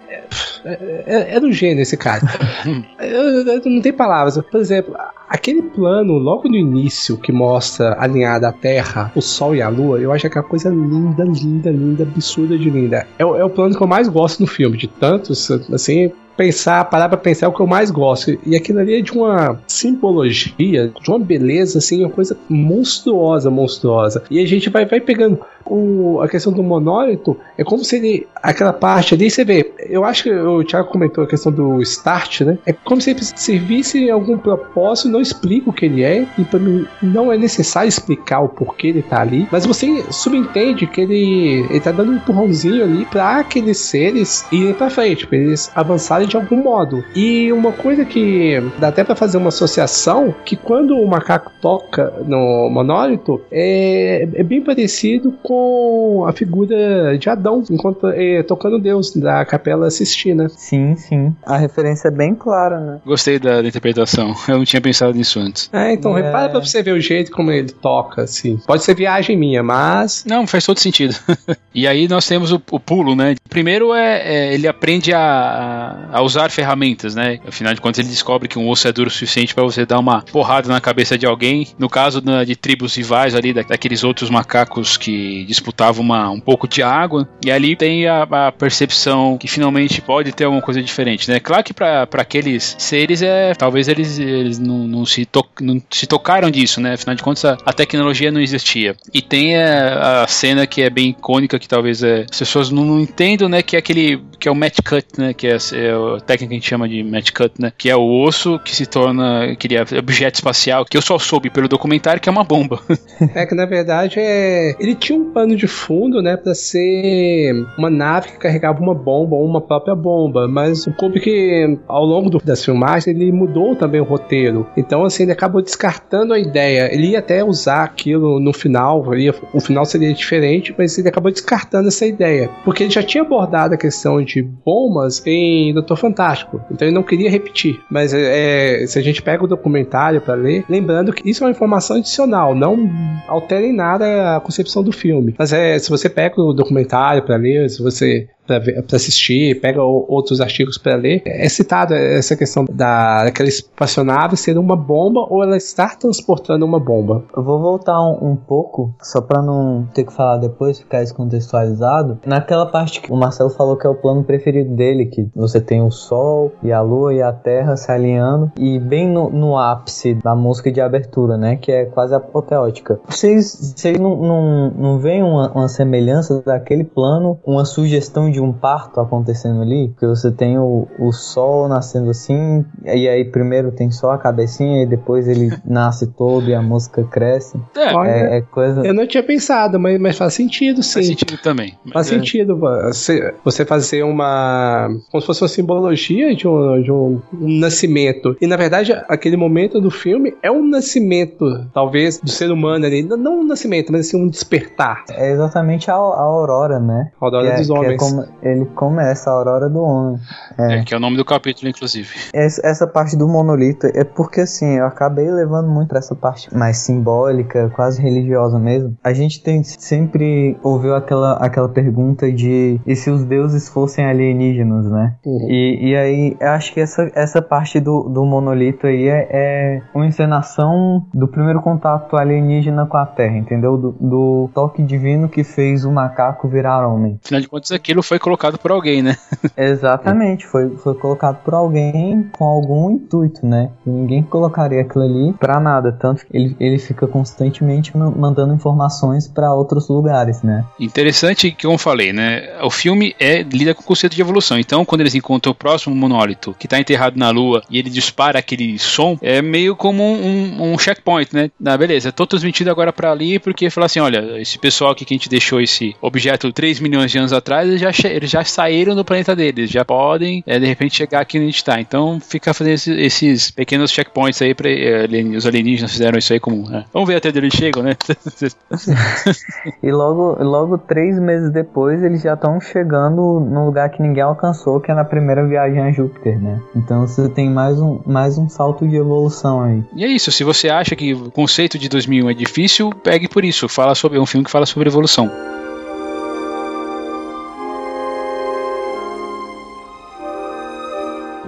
Speaker 3: é, é, é do gênio esse cara. *laughs* eu, eu, não tem palavras. Por exemplo, aquele plano logo no início que mostra alinhada a Terra, o Sol e a Lua, eu acho aquela coisa linda, linda, linda, absurda de linda. É, é o plano que eu mais gosto no filme, de tantos, assim, pensar, parar pra pensar é o que eu mais gosto. E aquilo ali é de uma simbologia, de uma beleza, assim, uma coisa monstruosa, monstruosa. E a gente vai, vai pegando o, a questão do monólito, é como se ele, aquela parte ali, você vê, eu acho que o Thiago comentou a questão do start, né? É como se ele servisse algum propósito, não explica o que ele é, e para mim não é necessário explicar o porquê ele tá ali, mas você subentende que ele, ele tá dando um empurrãozinho ali para aqueles seres irem para frente, para eles avançarem de algum modo. E uma coisa que dá até para fazer uma associação, que quando o macaco toca no monólito, é, é bem parecido com a figura de Adão, enquanto é, tocando Deus da Capela Sistina.
Speaker 2: Sim, sim. A referência é bem clara, né?
Speaker 1: Gostei da, da interpretação. Eu não tinha pensado nisso antes.
Speaker 3: É, então é. repara pra você ver o jeito como ele toca, assim. Pode ser viagem minha, mas.
Speaker 1: Não, faz todo sentido. *laughs* e aí nós temos o, o pulo, né? Primeiro é, é ele aprende a, a, usar ferramentas, né? Afinal de contas, ele descobre que um osso é duro o suficiente para você dar uma porrada na cabeça de alguém. No caso né, de tribos rivais ali, da, daqueles outros macacos que disputavam uma, um pouco de água. E ali tem a, a percepção que finalmente pode ter alguma coisa diferente, né? Claro que para aqueles seres é talvez eles, eles não, não, se to, não se tocaram disso, né? Afinal de contas a, a tecnologia não existia. E tem a, a, cena que é bem icônica que talvez é, as pessoas não, não entendam, né? Que é aquele que é o match cut, né? Que é, é técnica que a gente chama de match cut, né? Que é o osso que se torna aquele objeto espacial que eu só soube pelo documentário que é uma bomba. *laughs*
Speaker 3: é que na verdade é ele tinha um pano de fundo, né? Para ser uma nave que carregava uma bomba ou uma própria bomba, mas o Kubrick ao longo do, das filmagens ele mudou também o roteiro. Então assim ele acabou descartando a ideia. Ele ia até usar aquilo no final, ia, o final seria diferente, mas ele acabou descartando essa ideia, porque ele já tinha abordado a questão de bombas em Doutor Fantástico. Então ele não queria repetir. Mas é, se a gente pega o documentário para ler, lembrando que isso é uma informação adicional, não altera em nada a concepção do filme. Mas é, se você pega o documentário para ler, se você para assistir, pega outros artigos para ler, é citado essa questão da, daquela espaçonave ser uma bomba ou ela estar transportando uma bomba.
Speaker 2: Eu vou voltar um, um pouco, só para não ter que falar depois, ficar descontextualizado. Naquela parte que o Marcelo falou que é o plano preferido dele, que você tem o Sol e a Lua e a Terra se alinhando, e bem no, no ápice da música de abertura, né, que é quase apoteótica. Vocês, vocês não, não, não veem uma, uma semelhança daquele plano, uma sugestão de um parto acontecendo ali, porque você tem o, o sol nascendo assim, e aí primeiro tem só a cabecinha e depois ele *laughs* nasce todo e a música cresce.
Speaker 3: É, é, é coisa. Eu não tinha pensado, mas, mas faz sentido sim.
Speaker 1: Faz sentido também.
Speaker 3: Faz é. sentido você, você fazer uma. como se fosse uma simbologia de um, de um, um nascimento. E na verdade, aquele momento do filme é um nascimento, talvez, do ser humano ali. Não um nascimento, mas assim, um despertar.
Speaker 2: É exatamente a, a aurora, né?
Speaker 3: A aurora
Speaker 2: que é,
Speaker 3: dos homens.
Speaker 2: É como, ele começa a Aurora do Homem.
Speaker 1: É. é. que é o nome do capítulo, inclusive.
Speaker 2: Essa, essa, parte do monolito é porque, assim, eu acabei levando muito pra essa parte mais simbólica, quase religiosa mesmo. A gente tem sempre ouviu aquela, aquela pergunta de e se os deuses fossem alienígenas, né? Uhum. E, e aí, eu acho que essa, essa parte do, do monolito aí é, é uma encenação do primeiro contato alienígena com a Terra, entendeu? Do, do toque divino que fez o macaco virar homem.
Speaker 1: Afinal de contas, aquilo foi colocado por alguém, né?
Speaker 2: Exatamente, foi, foi colocado por alguém com algum intuito, né? ninguém colocaria aquilo ali para nada, tanto que ele, ele fica constantemente mandando informações para outros lugares, né?
Speaker 1: Interessante que, como eu falei, né? O filme é lida com o conceito de evolução. Então, quando eles encontram o próximo monólito que tá enterrado na Lua e ele dispara aquele som, é meio como um, um checkpoint, né? Ah, beleza, tô transmitindo agora para ali porque falar assim, olha, esse pessoal aqui que a gente deixou esse objeto 3 milhões de anos atrás, já eles já saíram do planeta deles, já podem é, de repente chegar aqui onde a gente tá. Então fica fazendo esses, esses pequenos checkpoints aí para é, os alienígenas fizeram isso aí como. Né? Vamos ver até onde eles chegam, né? *laughs*
Speaker 2: e logo, logo três meses depois eles já estão chegando num lugar que ninguém alcançou, que é na primeira viagem a Júpiter, né? Então você tem mais um, mais um salto de evolução aí.
Speaker 1: E é isso, se você acha que o conceito de 2001 é difícil, pegue por isso. Fala sobre é um filme que fala sobre evolução.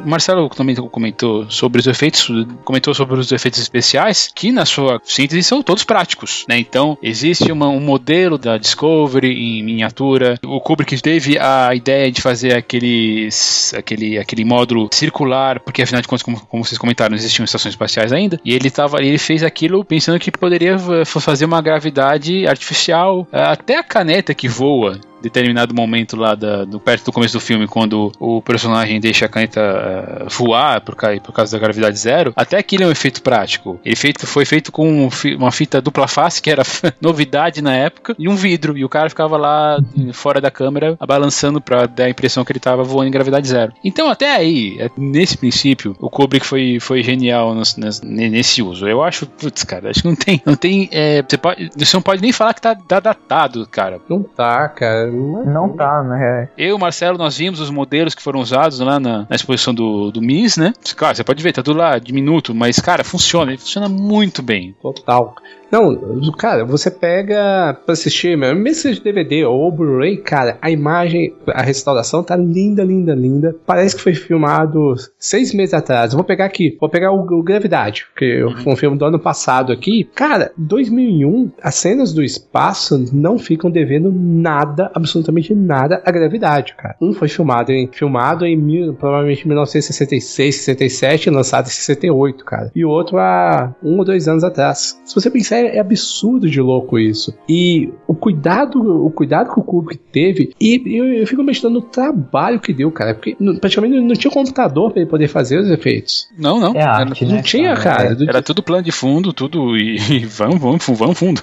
Speaker 1: Marcelo também comentou sobre os efeitos, comentou sobre os efeitos especiais, que na sua síntese são todos práticos, né? Então, existe uma, um modelo da Discovery em miniatura. O Kubrick teve a ideia de fazer aqueles, aquele, aquele módulo circular, porque afinal de contas, como, como vocês comentaram, existiam estações espaciais ainda. E ele tava, ele fez aquilo pensando que poderia fazer uma gravidade artificial. Até a caneta que voa determinado momento lá da, do, perto do começo do filme, quando o personagem deixa a caneta uh, voar por, por causa da gravidade zero, até aquilo é um efeito prático. Ele feito, foi feito com uma fita dupla face, que era *laughs* novidade na época, e um vidro. E o cara ficava lá fora da câmera, balançando pra dar a impressão que ele tava voando em gravidade zero. Então, até aí, é, nesse princípio, o Kubrick foi, foi genial nesse, nesse uso. Eu acho, putz, cara, acho que não tem. Não tem. É, você, pode, você não pode nem falar que tá, tá datado, cara.
Speaker 3: Não tá, cara.
Speaker 2: Não tá, né?
Speaker 1: Eu e o Marcelo, nós vimos os modelos que foram usados lá na, na exposição do, do MIS, né? Claro, você pode ver, tá tudo lá diminuto, mas, cara, funciona. Ele funciona muito bem.
Speaker 3: Total. Não, cara, você pega pra assistir, mesmo seja DVD ou Blu-ray, cara, a imagem, a restauração tá linda, linda, linda. Parece que foi filmado seis meses atrás. Eu vou pegar aqui, vou pegar o, o Gravidade, que uhum. foi um filme do ano passado aqui. Cara, 2001, as cenas do espaço não ficam devendo nada, absolutamente nada, a Gravidade, cara. Um foi filmado em, filmado em mil, provavelmente 1966, 67, lançado em 68, cara. E o outro há um ou dois anos atrás. Se você pensar é, é, absurdo de louco isso. E o cuidado, o cuidado que o Kubrick teve, e eu, eu fico imaginando o trabalho que deu, cara, porque praticamente não tinha computador para ele poder fazer os efeitos.
Speaker 1: Não, não.
Speaker 2: É arte,
Speaker 1: não
Speaker 2: né,
Speaker 1: tinha, cara. Era, era tudo plano de fundo, tudo e, *laughs* e vamos, vamos, vamos fundo.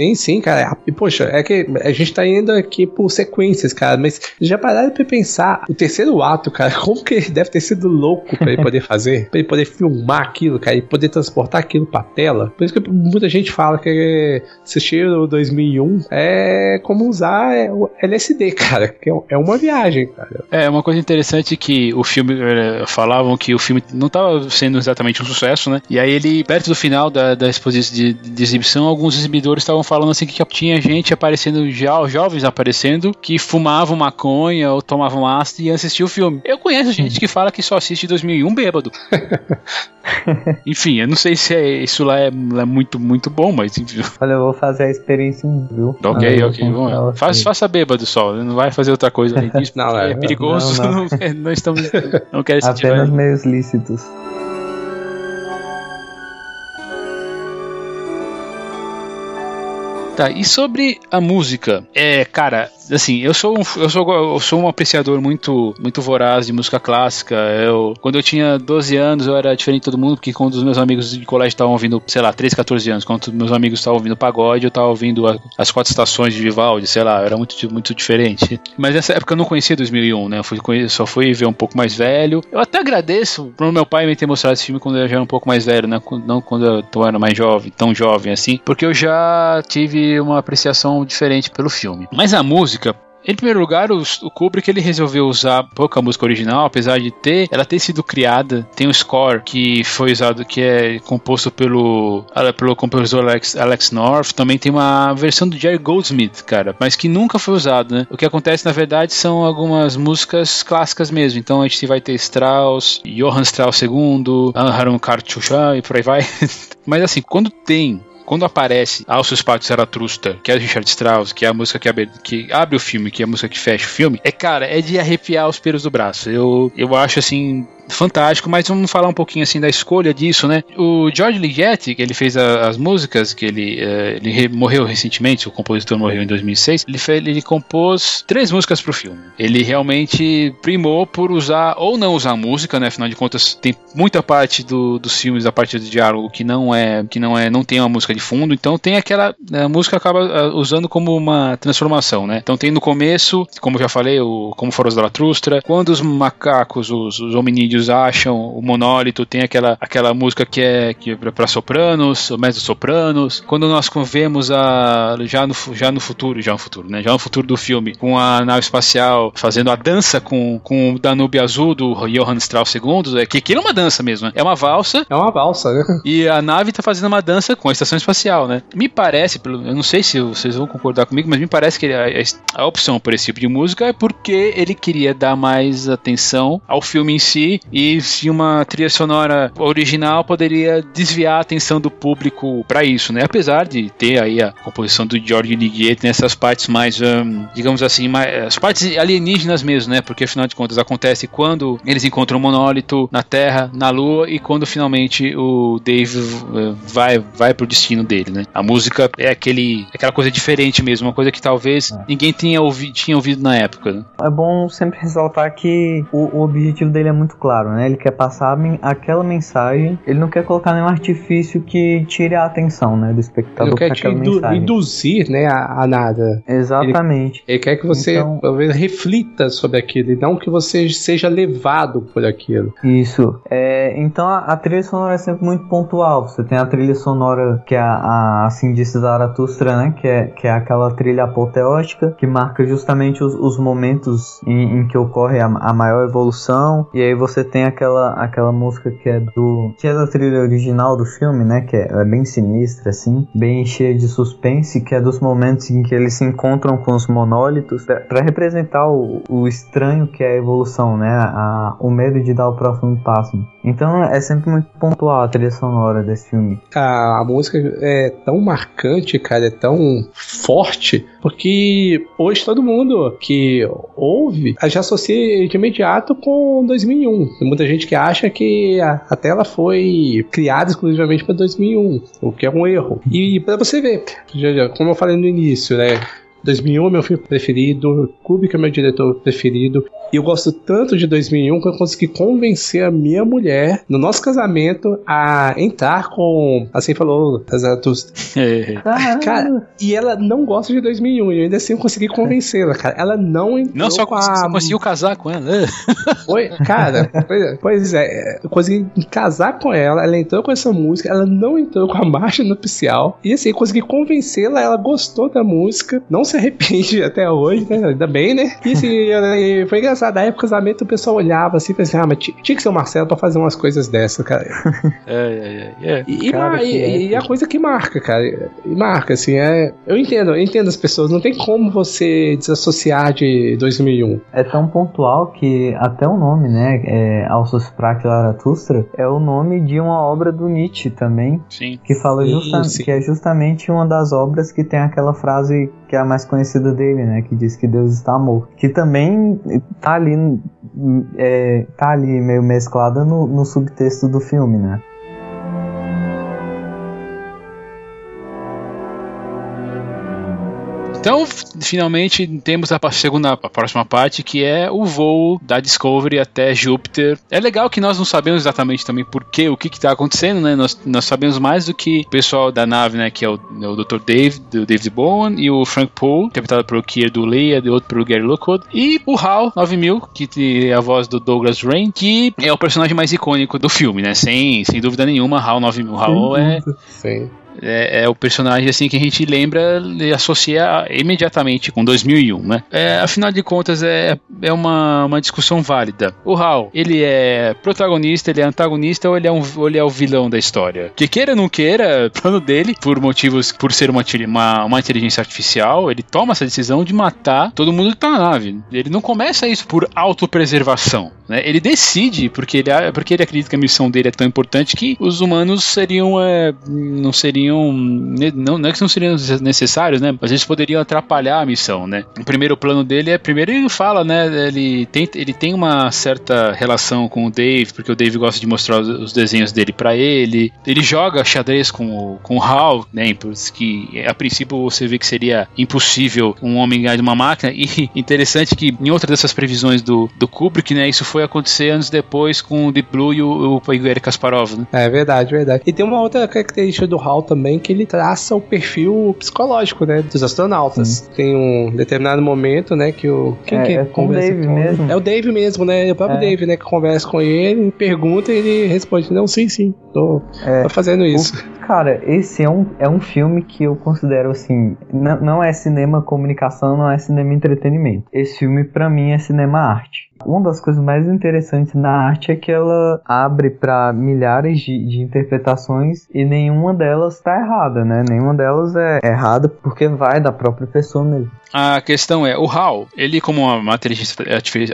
Speaker 3: Sim, sim, cara. E, poxa, é que a gente tá indo aqui por sequências, cara, mas já pararam pra pensar o terceiro ato, cara, *laughs* como que ele deve ter sido louco pra ele *laughs* poder fazer? pra ele poder filmar aquilo, cara, e poder transportar aquilo pra tela. Por isso que muita gente fala que assistir o 2001 é como usar é o LSD, *laughs* cara, que é, é uma viagem, cara.
Speaker 1: É, uma coisa interessante que o filme, eh, falavam que o filme não tava sendo exatamente um sucesso, né? E aí ele, perto do final da, da exposição de, de exibição, alguns exibidores estavam estavam falando assim que tinha gente aparecendo, já, jovens aparecendo, que fumavam maconha ou tomavam ácido e assistiam o filme. Eu conheço gente que fala que só assiste 2001 bêbado. *laughs* enfim, eu não sei se é, isso lá é, é, muito, muito bom, mas enfim.
Speaker 2: Olha, eu vou fazer a experiência em viu?
Speaker 1: Ok, ok, vamos Faça, faça bêbado só, não vai fazer outra coisa além disso. não, é, é perigoso, não, não. *laughs* não, não estamos. Não quero
Speaker 2: Apenas meios lícitos.
Speaker 1: Tá, e sobre a música? É, cara, assim, eu sou um, eu sou, eu sou um apreciador muito, muito voraz de música clássica. Eu, quando eu tinha 12 anos, eu era diferente de todo mundo, porque quando os meus amigos de colégio estavam ouvindo, sei lá, 13, 14 anos, quando meus amigos estavam ouvindo pagode, eu estava ouvindo a, as quatro estações de Vivaldi, sei lá, era muito, muito diferente. *laughs* Mas nessa época eu não conhecia 2001, né? Eu fui, só fui ver um pouco mais velho. Eu até agradeço pro meu pai me ter mostrado esse filme quando eu já era um pouco mais velho, né? Não quando eu era mais jovem, tão jovem assim, porque eu já tive uma apreciação diferente pelo filme. Mas a música, em primeiro lugar, o, Kubrick ele resolveu usar pouca música original, apesar de ter ela ter sido criada. Tem um score que foi usado, que é composto pelo, ah, pelo compositor Alex, Alex North. Também tem uma versão do Jerry Goldsmith, cara, mas que nunca foi usado, né? O que acontece na verdade são algumas músicas clássicas mesmo. Então a gente vai ter Strauss, Johann Strauss II, Anharon Karchuchan e por aí vai. *laughs* mas assim, quando tem quando aparece Alcius Pactus Zaratustra, que é Richard Strauss, que é a música que abre, que abre o filme, que é a música que fecha o filme, é, cara, é de arrepiar os pelos do braço. Eu, eu acho, assim, fantástico, mas vamos falar um pouquinho assim da escolha disso, né? O George Ligeti, que ele fez a, as músicas, que ele, uh, ele re, morreu recentemente, o compositor morreu em 2006, ele, fez, ele compôs três músicas para o filme. Ele realmente primou por usar ou não usar música, né? Afinal de contas, tem muita parte do, dos filmes, a parte do diálogo que não é, que não é, não tem uma música de fundo, então tem aquela a música acaba uh, usando como uma transformação, né? Então tem no começo, como já falei, o como Foros da Latrustra, quando os macacos, os, os hominídeos acham o monólito, tem aquela, aquela música que é, que é para sopranos, mezzo-sopranos. Quando nós vemos a, já, no, já no futuro, já no futuro, né? Já no futuro do filme, com a nave espacial fazendo a dança com, com o Danube Azul do Johann Strauss II, é que aquilo é uma dança mesmo, né? É uma valsa.
Speaker 3: É uma valsa, né? *laughs*
Speaker 1: E a nave tá fazendo uma dança com a estação espacial, né? Me parece, eu não sei se vocês vão concordar comigo, mas me parece que a, a opção por esse tipo de música é porque ele queria dar mais atenção ao filme em si e se uma trilha sonora original poderia desviar a atenção do público para isso, né? Apesar de ter aí a composição do George Ligeti nessas partes mais, um, digamos assim, mais, as partes alienígenas mesmo, né? Porque afinal de contas acontece quando eles encontram o um monólito na Terra, na Lua e quando finalmente o Dave uh, vai vai pro destino dele, né? A música é aquele aquela coisa diferente mesmo, uma coisa que talvez é. ninguém tinha, ouvi, tinha ouvido na época. Né?
Speaker 2: É bom sempre ressaltar que o, o, objetivo dele é muito claro, né? Ele quer passar aquela mensagem, ele não quer colocar nenhum artifício que tire a atenção, né, do espectador
Speaker 3: para aquela indu mensagem. induzir, né, a, a nada.
Speaker 2: Exatamente.
Speaker 3: Ele, ele, quer que você então, reflita sobre aquilo e não que você seja levado por aquilo.
Speaker 2: Isso. É, então a, a, trilha sonora é sempre muito pontual. Você tem a trilha sonora que é a, a assim disse Zaratustra, né, que é, que é aquela trilha apoteótica que marca justamente os, os momentos em, em, que ocorre a, a, maior evolução. E aí você tem aquela, aquela música que é do que é da trilha original do filme, né, que é, é bem sinistra assim, bem cheia de suspense, que é dos momentos em que eles se encontram com os monólitos para representar o, o, estranho que é a evolução, né, a, o medo de dar o próximo passo. Então é sempre muito pontual a trilha sonora desse filme.
Speaker 3: A, a música é tão marcante, cara, é tão forte, porque hoje todo mundo que ouve já associa de imediato com 2001. Tem muita gente que acha que a, a tela foi criada exclusivamente para 2001, o que é um erro. E para você ver, já, já, como eu falei no início, né? 2001 é meu filme preferido, Kubrick é meu diretor preferido, e eu gosto tanto de 2001 que eu consegui convencer a minha mulher, no nosso casamento, a entrar com, assim falou, Zaratustra. cara, e ela não gosta de 2001, e ainda assim eu consegui convencê-la, cara. Ela não entrou
Speaker 1: Não só, com a... só conseguiu casar com ela. *laughs*
Speaker 3: Foi, cara, pois é, eu consegui casar com ela, ela entrou com essa música, ela não entrou com a marcha nupcial, e assim, eu consegui convencê-la, ela gostou da música, não se arrepende *laughs* até hoje, né? Ainda bem, né? E assim, *laughs* foi engraçado. Na época do casamento o pessoal olhava assim e pensava, ah, mas tinha que ser o Marcelo pra fazer umas coisas dessas, cara. *laughs* É, é, é. é. E, cara, e, e, e, a coisa que marca, cara. E marca, assim, é. Eu entendo, eu entendo as pessoas. Não tem como você desassociar de 2001.
Speaker 2: É tão pontual que até o nome, né? É, Alsos Zaratustra é o nome de uma obra do Nietzsche também.
Speaker 1: Sim.
Speaker 2: Que fala justamente, que é justamente uma das obras que tem aquela frase que é a mais conhecida dele, né? Que diz que Deus está morto. Que também tá ali, é, tá ali meio mesclada no, no subtexto do filme, né?
Speaker 1: Então, finalmente temos a segunda, a próxima parte, que é o voo da Discovery até Júpiter. É legal que nós não sabemos exatamente também por quê, o que está acontecendo, né? Nós, nós sabemos mais do que o pessoal da nave, né? Que é o, é o Dr. Dave, do David Bowen, e o Frank Poole, interpretado pelo Kier do Leia, e outro pelo Gary Lockwood, e o HAL 9000, que é a voz do Douglas Rain, que é o personagem mais icônico do filme, né? Sem, sem dúvida nenhuma, HAL 9000. HAL é... Sim é, é, o personagem assim que a gente lembra e associa imediatamente com 2001, né? É, afinal de contas, é, é uma, uma discussão válida. O Hal, ele é protagonista, ele é antagonista ou ele é, um, ou ele é o vilão da história? Que queira ou não queira, *laughs* plano dele, por motivos, por ser uma, uma, uma inteligência artificial, ele toma essa decisão de matar todo mundo que tá na nave. Ele não começa isso por autopreservação, né? Ele decide, porque ele, porque ele acredita que a missão dele é tão importante que os humanos seriam, é, não seriam seriam. Não, não é que não seriam necessários, né? Mas eles poderiam atrapalhar a missão, né? O primeiro plano dele é. Primeiro ele fala, né? Ele tem, ele tem uma certa relação com o Dave, porque o Dave gosta de mostrar os, os desenhos dele para ele. Ele joga xadrez com com o Hal, né? Que a princípio você vê que seria impossível um homem ganhar de uma máquina. E *laughs* interessante que em outra dessas previsões do, do Kubrick, né? Isso foi acontecer anos depois com o Deep Blue e o, o Igor Kasparov, né?
Speaker 3: É verdade, verdade. E tem uma outra característica do Hal também que ele traça o perfil psicológico, né, dos astronautas. Tem um determinado momento, né, que o
Speaker 2: quem é, que é Dave com mesmo.
Speaker 3: É o Dave mesmo, né? É o próprio é. Dave, né, que conversa com ele, pergunta e ele responde: "Não, sim, sim, tô, é. tô fazendo isso".
Speaker 2: O, *laughs* cara, esse é um, é um filme que eu considero assim, não, não é cinema comunicação, não é cinema entretenimento. Esse filme para mim é cinema arte. Uma das coisas mais interessantes na arte é que ela abre para milhares de, de, interpretações e nenhuma delas está errada, né? Nenhuma delas é errada porque vai da própria pessoa mesmo.
Speaker 1: A questão é, o HAL, ele como uma inteligência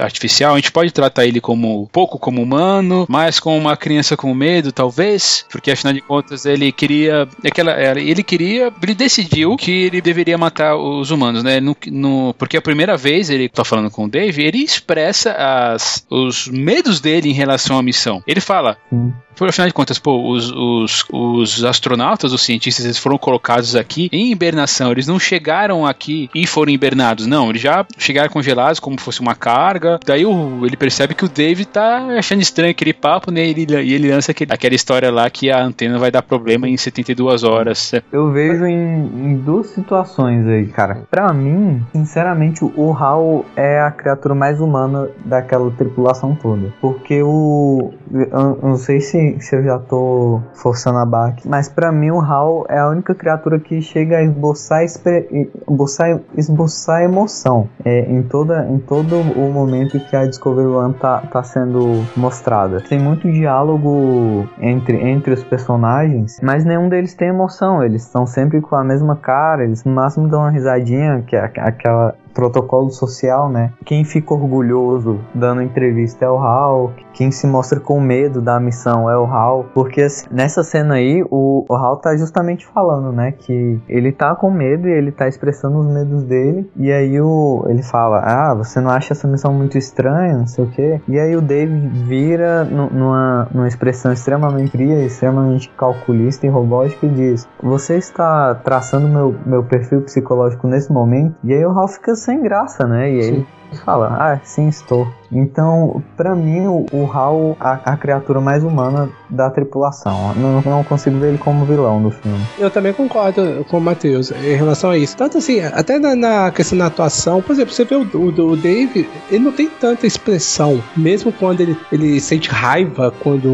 Speaker 1: artificial, a gente pode tratar ele como pouco como humano, mais como uma criança com medo, talvez, porque afinal de contas ele queria, aquela, ele queria, ele decidiu que ele deveria matar os humanos, né? No, no, porque a primeira vez ele tá falando com o Dave, ele expressa as, os medos dele em relação à missão. Ele fala, hum. Por afinal de contas, pô, os, os, os astronautas, os cientistas, eles foram colocados aqui em hibernação. Eles não chegaram aqui e foram hibernados, não. Eles já chegaram congelados como fosse uma carga. Daí o, ele percebe que o Dave tá achando estranho aquele papo, né? E ele, e ele lança aquele, aquela história lá que a antena vai dar problema em 72 horas.
Speaker 2: Eu vejo em, em duas situações aí, cara. Pra mim, sinceramente, o Hal é a criatura mais humana daquela tripulação toda. Porque o. Eu, eu não sei se se, eu já tô forçando a barra aqui, mas para mim o Hal é a única criatura que chega a esboçar, esboçar, esboçar emoção é, em, toda, em todo o momento que a Discovery One tá, tá sendo mostrada. Tem muito diálogo entre, entre os personagens, mas nenhum deles tem emoção, eles estão sempre com a mesma cara, eles no máximo dão uma risadinha, que é aquela protocolo social, né? Quem fica orgulhoso dando entrevista é o Hal, quem se mostra com medo da missão é o Hal, porque assim, nessa cena aí o, o Hal tá justamente falando, né, que ele tá com medo e ele tá expressando os medos dele, e aí o, ele fala, ah, você não acha essa missão muito estranha, não sei o que, e aí o Dave vira numa, numa expressão extremamente fria, extremamente calculista e robótica e diz, você está traçando meu, meu perfil psicológico nesse momento, e aí o Hal fica sem graça, né, e aí. Ele fala, ah, sim, estou. Então, para mim, o, o Hal a, a criatura mais humana da tripulação. Não, não consigo ver ele como vilão do filme.
Speaker 3: Eu também concordo com o Matheus em relação a isso. Tanto assim, até na, na questão da atuação, por exemplo, você vê o, o, o, Dave, ele não tem tanta expressão. Mesmo quando ele, ele sente raiva quando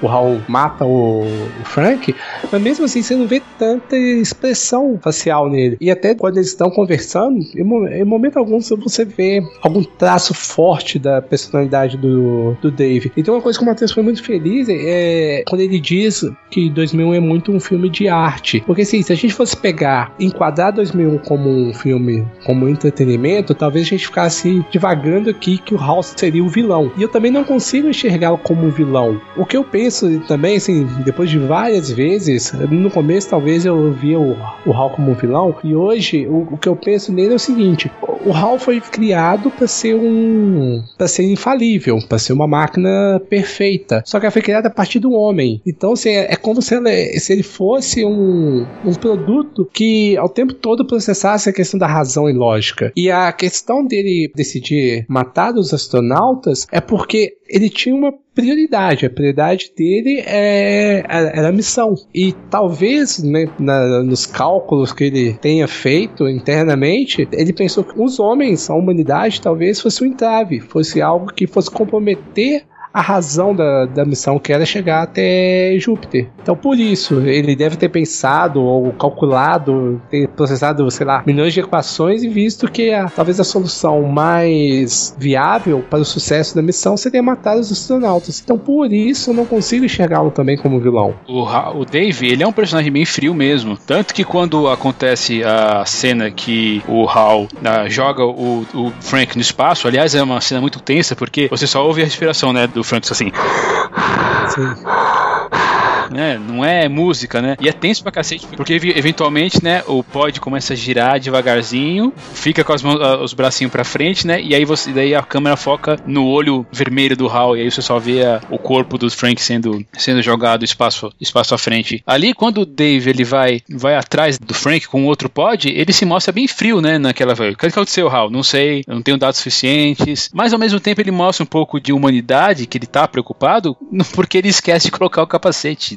Speaker 3: o Hal mata o, o Frank, mas mesmo assim você não vê tanta expressão facial nele. E até quando eles estão conversando, em, em momento algum você vê algum traço forte da personalidade do, do Dave. Então, uma coisa que o Matheus foi muito feliz é quando ele diz que 2001 é muito um filme de arte. Porque, assim, se a gente fosse pegar, enquadrar 2001 como um filme, como entretenimento, talvez a gente ficasse divagando aqui que o House seria o vilão. E eu também não consigo enxergá-lo como vilão. O que eu penso também, assim, depois de várias vezes, no começo talvez eu via o, o Hal como um vilão, e hoje o, o que eu penso nele é o seguinte: o Hal foi criado para ser um para ser infalível, para ser uma máquina perfeita. Só que ela foi criada a partir do homem. Então, assim, é, é como se, ela, se ele fosse um, um produto que ao tempo todo processasse a questão da razão e lógica. E a questão dele decidir matar os astronautas é porque ele tinha uma prioridade. A prioridade dele é, era a missão. E talvez, né, na, nos cálculos que ele tenha feito internamente, ele pensou que os homens, a humanidade, talvez fosse um entrave, fosse algo que fosse comprometer a razão da, da missão, que era chegar até Júpiter. Então, por isso, ele deve ter pensado ou calculado, ter processado, sei lá, milhões de equações e visto que a, talvez a solução mais viável para o sucesso da missão seria matar os astronautas. Então, por isso, eu não consigo enxergá-lo também como vilão.
Speaker 1: O, o Dave, ele é um personagem bem frio mesmo. Tanto que quando acontece a cena que o Hal uh, joga o, o Frank no espaço, aliás, é uma cena muito tensa, porque você só ouve a respiração, né, do Frank assim. Sim né? Não é música, né? E é tenso pra cacete, porque eventualmente, né, o pod começa a girar devagarzinho, fica com as mãos, ah, os bracinhos pra frente, né? E aí você, daí a câmera foca no olho vermelho do Hal, e aí você só vê a, o corpo do Frank sendo, sendo jogado espaço, espaço à frente. Ali, quando o Dave ele vai, vai atrás do Frank com outro pod, ele se mostra bem frio, né? Naquela. O que aconteceu, Hal? Não sei, eu não tenho dados suficientes. Mas ao mesmo tempo ele mostra um pouco de humanidade, que ele tá preocupado, *laughs* porque ele esquece de colocar o capacete.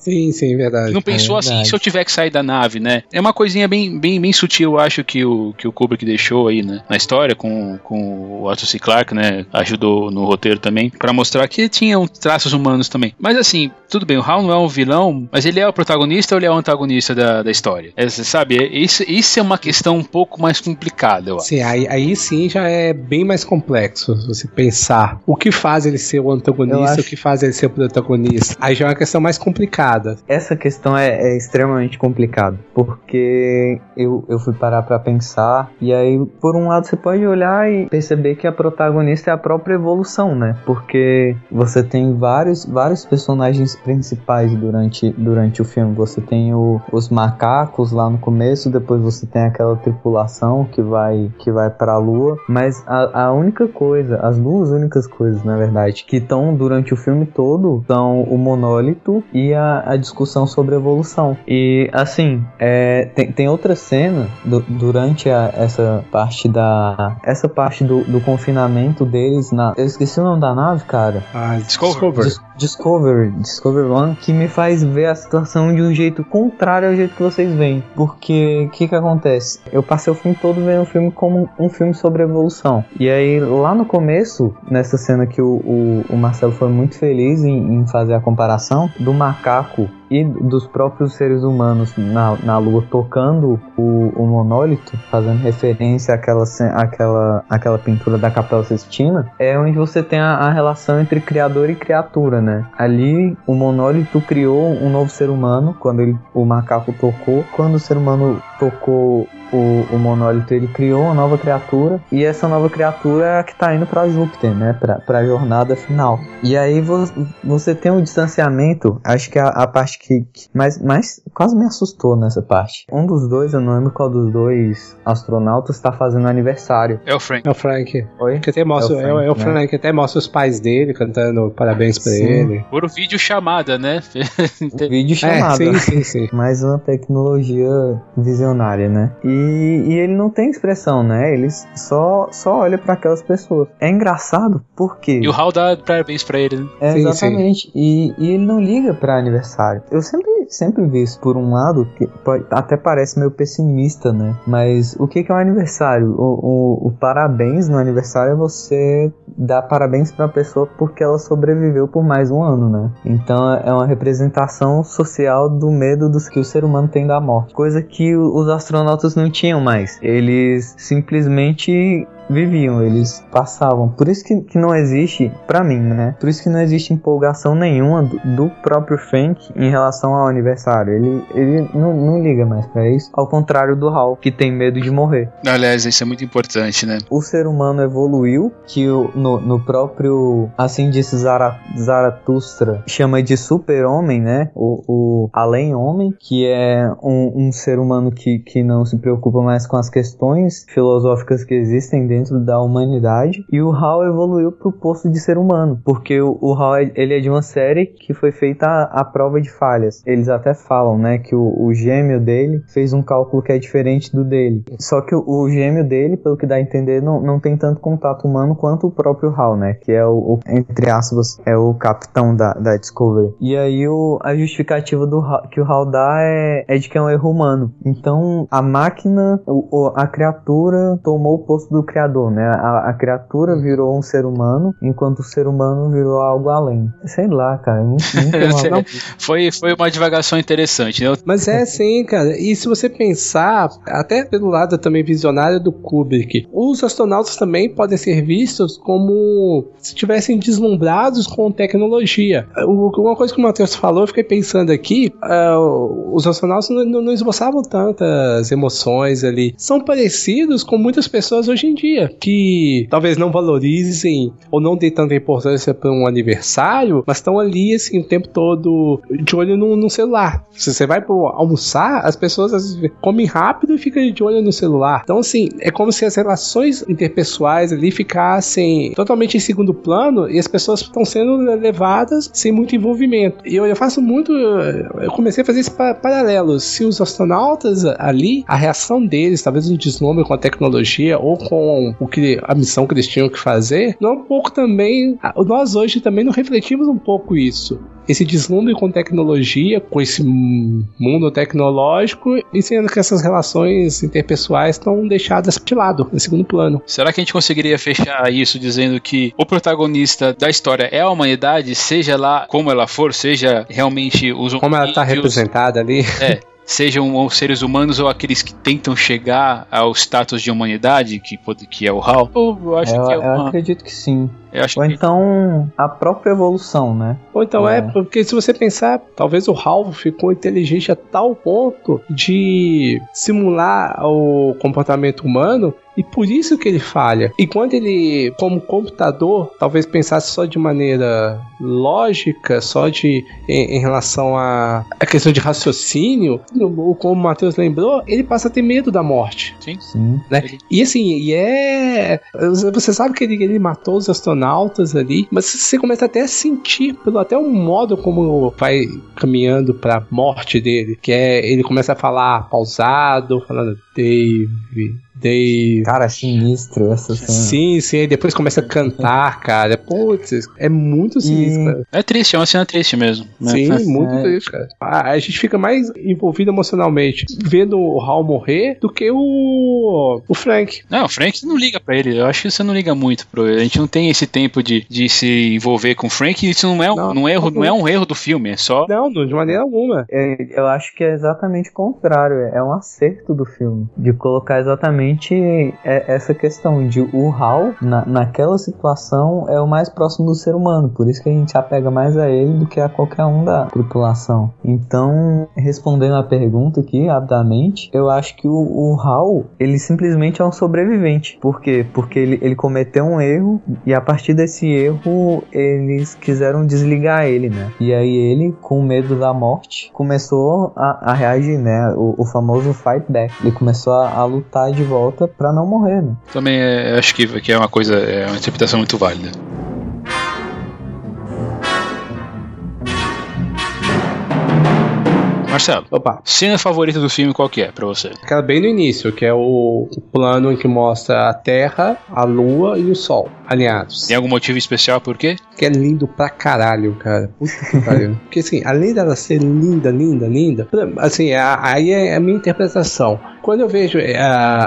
Speaker 3: Sim, sim, verdade.
Speaker 1: Não pensou
Speaker 2: É
Speaker 1: assim,
Speaker 2: verdade.
Speaker 1: se eu tiver que sair da nave, né? É uma coisinha bem, bem, bem sutil, eu acho, que o, que o Kubrick deixou aí, né? Na história, com, com o Arthur C. Clarke, né? Ajudou no roteiro também, pra mostrar que tinham traços humanos também. Mas assim, tudo bem, o Hal não é um vilão, mas ele é o protagonista ou ele é o antagonista da, da história? É, você sabe, é- isso, isso é uma questão um pouco mais complicada, eu acho.
Speaker 3: Sim, aí, aí sim já é bem mais complexo você pensar o que faz ele ser o antagonista,
Speaker 2: acho-
Speaker 3: o que faz ele ser o protagonista. Aí já é uma questão mais complicada.
Speaker 2: Essa questão é, é extremamente complicada, porque eu, eu fui parar pra pensar, e aí, por um lado, você pode olhar e perceber que a protagonista é a própria evolução, né? Porque você tem vários, vários personagens principais durante, durante o filme. Você tem o- os macacos lá no começo, depois você tem aquela tripulação que vai, que vai pra lua, mas a, a única coisa, as duas únicas coisas, na verdade, que estão durante o filme todo são o monólito e a, a discussão sobre evolução. E assim, é, tem, tem outra cena du- durante a- essa parte da. Essa parte do, do confinamento deles na. Eu esqueci o nome da nave, cara.
Speaker 3: Ah,
Speaker 1: Discover.
Speaker 2: Dis- Discovery, Discovery One, que me faz ver a situação de um jeito contrário ao jeito que vocês veem. Porque o que que acontece? Eu passei o filme todo vendo o filme como um filme sobre evolução. E aí, lá no começo, nessa cena que o, o, o Marcelo foi muito feliz em, em fazer a comparação do macaco e dos próprios seres humanos na, na Lua tocando o, o monólito, fazendo referência àquela, àquela, àquela pintura da Capela Sistina, é onde você tem a, a relação entre criador e criatura, né? Ali o monólito criou um novo ser humano quando ele, o macaco tocou, quando o ser humano tocou o, o monólito ele criou uma nova criatura e essa nova criatura é a que tá indo pra Júpiter, né? Pra, pra jornada final. E aí vo, você tem um distanciamento, acho que a, a parte que, que mais, mais quase me assustou nessa parte. Um dos dois, eu não lembro qual dos dois astronautas tá fazendo aniversário.
Speaker 1: É o Frank.
Speaker 3: É o Frank.
Speaker 2: Oi?
Speaker 3: Que até mostra,
Speaker 2: É
Speaker 3: é
Speaker 2: o
Speaker 3: o, é o
Speaker 2: Frank,
Speaker 3: Frank, até mostra os pais dele cantando parabéns pra
Speaker 2: Sim.
Speaker 3: ele.
Speaker 1: Por vídeo chamada, né?
Speaker 2: Vídeo chamado.
Speaker 3: É, sim, sim, sim.
Speaker 2: mais uma tecnologia visionária, né? E, e ele não tem expressão, né? Ele só, só olha para aquelas pessoas. É engraçado porque
Speaker 1: E o Hal dá parabéns pra ele, né?
Speaker 2: é
Speaker 3: Sim,
Speaker 2: exatamente e, e ele não liga para aniversário. Eu sempre sempre vi isso por um lado que pode- até parece meio pessimista, né? Mas o que que é um aniversário? O, o, o parabéns no aniversário é você dar parabéns para a pessoa porque ela sobreviveu por mais um ano, né? Então é uma representação social do medo dos que o ser humano tem da morte, coisa que os astronautas não tinham mais. Eles simplesmente viviam, eles passavam. Por isso que, que não existe, pra mim, né? Por isso que não existe empolgação nenhuma do, do próprio Frank em relação ao aniversário. Ele, ele não, não liga mais pra isso. Ao contrário do Hal, que tem medo de morrer.
Speaker 1: Aliás, isso é muito importante, né?
Speaker 2: O ser humano evoluiu, que o- no, no próprio, assim disse Zara, Zaratustra, chama de super-homem, né? O, o além-homem, que é um, um ser humano que, que não se preocupa mais com as questões filosóficas que existem dentro da humanidade. E o Hal evoluiu pro posto de ser humano, porque o, o Hal ele é de uma série que foi feita à, à prova de falhas. Eles até falam, né, que o, o gêmeo dele fez um cálculo que é diferente do dele. Só que o, o gêmeo dele, pelo que dá a entender, não, não tem tanto contato humano quanto o próprio Hal, né, que é o, o- entre aspas, é o capitão da, da Discovery. E aí o, a justificativa do Hal- que o Hal dá é, é de que é um erro humano. Então a máquina, a criatura tomou o posto do criador, né? A, a criatura virou um ser humano, enquanto o ser humano virou algo além. Sei lá, cara. Não, não tem *laughs* uma-
Speaker 1: Não, Foi, foi uma divagação interessante, né?
Speaker 3: Mas é sim, cara. E se você pensar, até pelo lado também visionário do Kubrick, os astronautas também podem ser vistos como se estivessem deslumbrados com tecnologia. Uma coisa que o Matheus falou, eu fiquei pensando aqui, ah, os astronautas não- não esboçavam tantas emoções ali. São parecidos com muitas pessoas hoje em dia, que talvez não valorizem ou não dêem tanta importância para um aniversário, mas estão ali assim o tempo todo de olho no, no celular. Se você vai almoçar, as pessoas às vezes, comem rápido e ficam de olho no celular. Então, assim, é como se as relações interpessoais ali ficassem totalmente em segundo plano e as pessoas estão sendo levadas sem muito envolvimento. E eu, eu faço muito. Eu comecei a fazer esse pa- paralelo. Se os astronautas ali, a reação deles, talvez um deslumbre com a tecnologia ou com o que a missão que eles tinham que fazer, não é um pouco também. Nós hoje também não refletimos um pouco isso esse deslumbre com tecnologia, com esse mundo tecnológico, e sendo que essas relações interpessoais estão deixadas de lado, em segundo plano.
Speaker 1: Será que a gente conseguiria fechar isso dizendo que o protagonista da história é a humanidade, seja lá como ela for, seja realmente os
Speaker 3: Como ela está representada ali.
Speaker 1: É, *laughs* sejam os seres humanos ou aqueles que tentam chegar ao status de humanidade, que, que é o HAL.
Speaker 2: Eu, acho eu, que é uma... eu acredito que sim. Ou
Speaker 1: que...
Speaker 2: então a própria evolução, né?
Speaker 3: Ou então é. é, porque se você pensar, talvez o HAL ficou inteligente a tal ponto de simular o comportamento humano e por isso que ele falha. E quando ele, como computador, talvez pensasse só de maneira lógica, só de em, em relação à a, a, questão de raciocínio, como o Matheus lembrou, ele passa a ter medo da morte.
Speaker 1: Sim. Sim.
Speaker 3: Né? E assim, e é. Você sabe que ele, ele matou os astronautas ali, mas você começa até a sentir, pelo até o modo como vai caminhando pra morte dele, que é ele começa a falar pausado, falando Dave,
Speaker 2: Cara, sinistro essa cena.
Speaker 3: Sim, sim, aí depois começa a cantar, cara. Putz, é muito sinistro.
Speaker 1: E... É triste, é uma cena triste mesmo.
Speaker 3: Né? Sim, é. muito é. triste, cara. A, a, gente fica mais envolvido emocionalmente vendo o Hal morrer do que o, o Frank.
Speaker 1: Não, o Frank não liga pra ele. Eu acho que você não liga muito pro ele. A gente não tem esse tempo de, de se envolver com o Frank. Isso não é, não, não, erro, não é um erro do filme, é só.
Speaker 3: Não, de maneira alguma.
Speaker 2: É, eu acho que é exatamente o contrário. É um acerto do filme. De colocar exatamente essa questão de o Hal, na, naquela situação, é o mais próximo do ser humano. Por isso que a gente apega mais a ele do que a qualquer um da tripulação. Então, respondendo a pergunta aqui, rapidamente, eu acho que o, o Hal, ele simplesmente é um sobrevivente. Por quê? Porque ele, ele cometeu um erro e a partir desse erro eles quiseram desligar ele, né? E aí ele, com medo da morte, começou a, a reagir, né? O, o famoso fight back. Ele começou a, a lutar de volta para não morrer, né?
Speaker 1: Também é, acho que, que é uma coisa, é uma interpretação muito válida. Marcelo,
Speaker 3: Opa.
Speaker 1: cena favorita do filme qual que é pra você?
Speaker 3: Aquela bem no início, que é o, o plano em que mostra a Terra, a Lua e o Sol alinhados.
Speaker 1: Tem algum motivo especial por quê?
Speaker 3: Que é lindo pra caralho, cara. Puta que pariu. *laughs* Porque assim, além dela ser linda, linda, linda, assim, aí é a minha interpretação. Quando eu vejo é,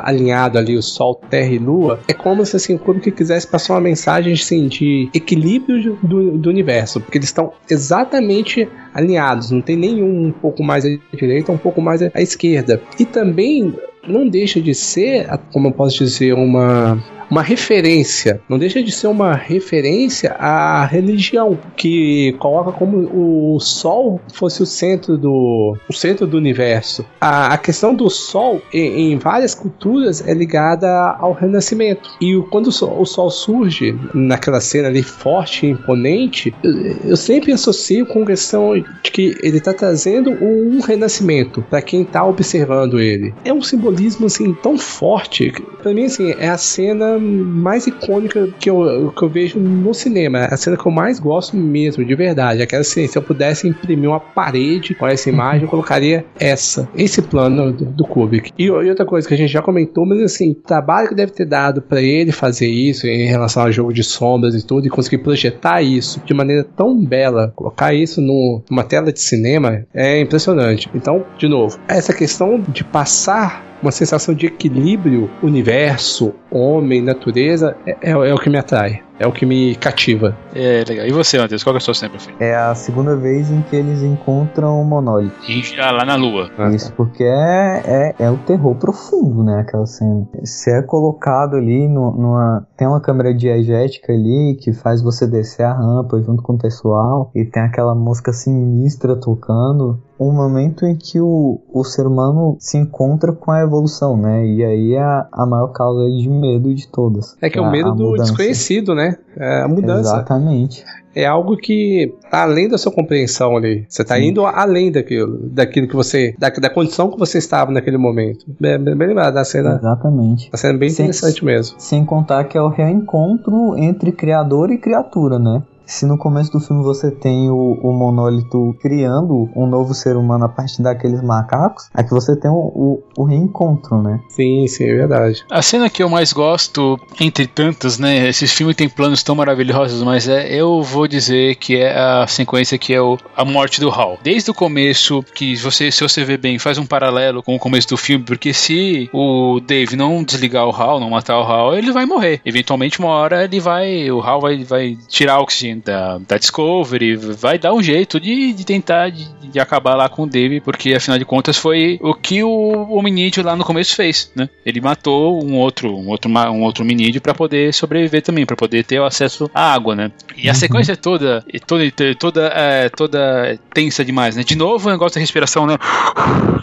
Speaker 3: alinhado ali o Sol, Terra e Lua, é como se assim, o Kubrick quisesse passar uma mensagem assim, de equilíbrio do, do universo, porque eles estão exatamente alinhados, não tem nenhum um pouco mais à direita, um pouco mais à esquerda. E também não deixa de ser, como eu posso dizer, uma uma referência, não deixa de ser uma referência à religião, que coloca como o Sol fosse o centro do, o centro do universo. A, a questão do Sol, em, em, várias culturas, é ligada ao renascimento. E quando o Sol, o sol surge, naquela cena ali forte imponente, eu sempre associo com a questão de que ele está trazendo um renascimento para quem está observando ele. É um simbolismo assim tão forte. Para mim, assim, é a cena mais icônica que eu, que eu vejo no cinema. É a cena que eu mais gosto mesmo, de verdade. Aquela assim, se eu pudesse imprimir uma parede com essa imagem, eu colocaria essa, esse plano do, do Kubrick. E, e, outra coisa que a gente já comentou, mas assim, o trabalho que deve ter dado para ele fazer isso em relação ao jogo de sombras e tudo, e conseguir projetar isso de maneira tão bela, colocar isso no, numa tela de cinema, é impressionante. Então, de novo, essa questão de passar uma sensação de equilíbrio, universo, homem, natureza, é, é, é o que me atrai é o que me cativa.
Speaker 1: É, legal. E você, Matheus, qual é a sua cena preferida?
Speaker 2: É a segunda vez em que eles encontram o monólito.
Speaker 1: E já lá na lua.
Speaker 2: Ah, Isso, tá. porque é, é, é o terror profundo, né, aquela cena. Se é colocado ali no, numa... Tem uma câmera diegética ali que faz você descer a rampa junto com o pessoal e tem aquela música sinistra tocando um momento em que o, o ser humano se encontra com a evolução, né? E aí é a, a maior causa de medo de todas.
Speaker 3: É que é o medo do mudança. desconhecido, né? É a mudança.
Speaker 2: Exatamente.
Speaker 3: É algo que tá além da sua compreensão ali. Você tá Sim. indo além daquilo, daquilo que você. Da, da condição que você estava naquele momento. Bem, bem, lembrado da cena.
Speaker 2: Exatamente.
Speaker 3: A cena bem sem, interessante mesmo.
Speaker 2: Sem contar que é o reencontro entre criador e criatura, né? Se no começo do filme você tem o, o monólito criando um novo ser humano a partir daqueles macacos, aqui você tem o, o, o reencontro, né?
Speaker 3: Sim, sim, é verdade.
Speaker 1: A cena que eu mais gosto, entre tantas, né? Esses filmes têm planos tão maravilhosos, mas é, eu vou dizer que é a sequência que é o, a morte do Hal. Desde o começo, que você, se você ver bem, faz um paralelo com o começo do filme, porque se o Dave não desligar o Hal, não matar o Hal, ele vai morrer. Eventualmente, uma hora ele vai. O Hal vai, vai tirar o oxigênio da, da Discovery, vai dar um jeito de, de tentar de, de acabar lá com o Dave, porque afinal de contas foi o que o hominídeo lá no começo fez, né? Ele matou um outro, um outro, um outro hominídeo para poder sobreviver também, para poder ter o acesso à água, né? E a uhum. sequência toda, toda, toda, é, toda tensa demais, né? De novo o negócio da respiração, né?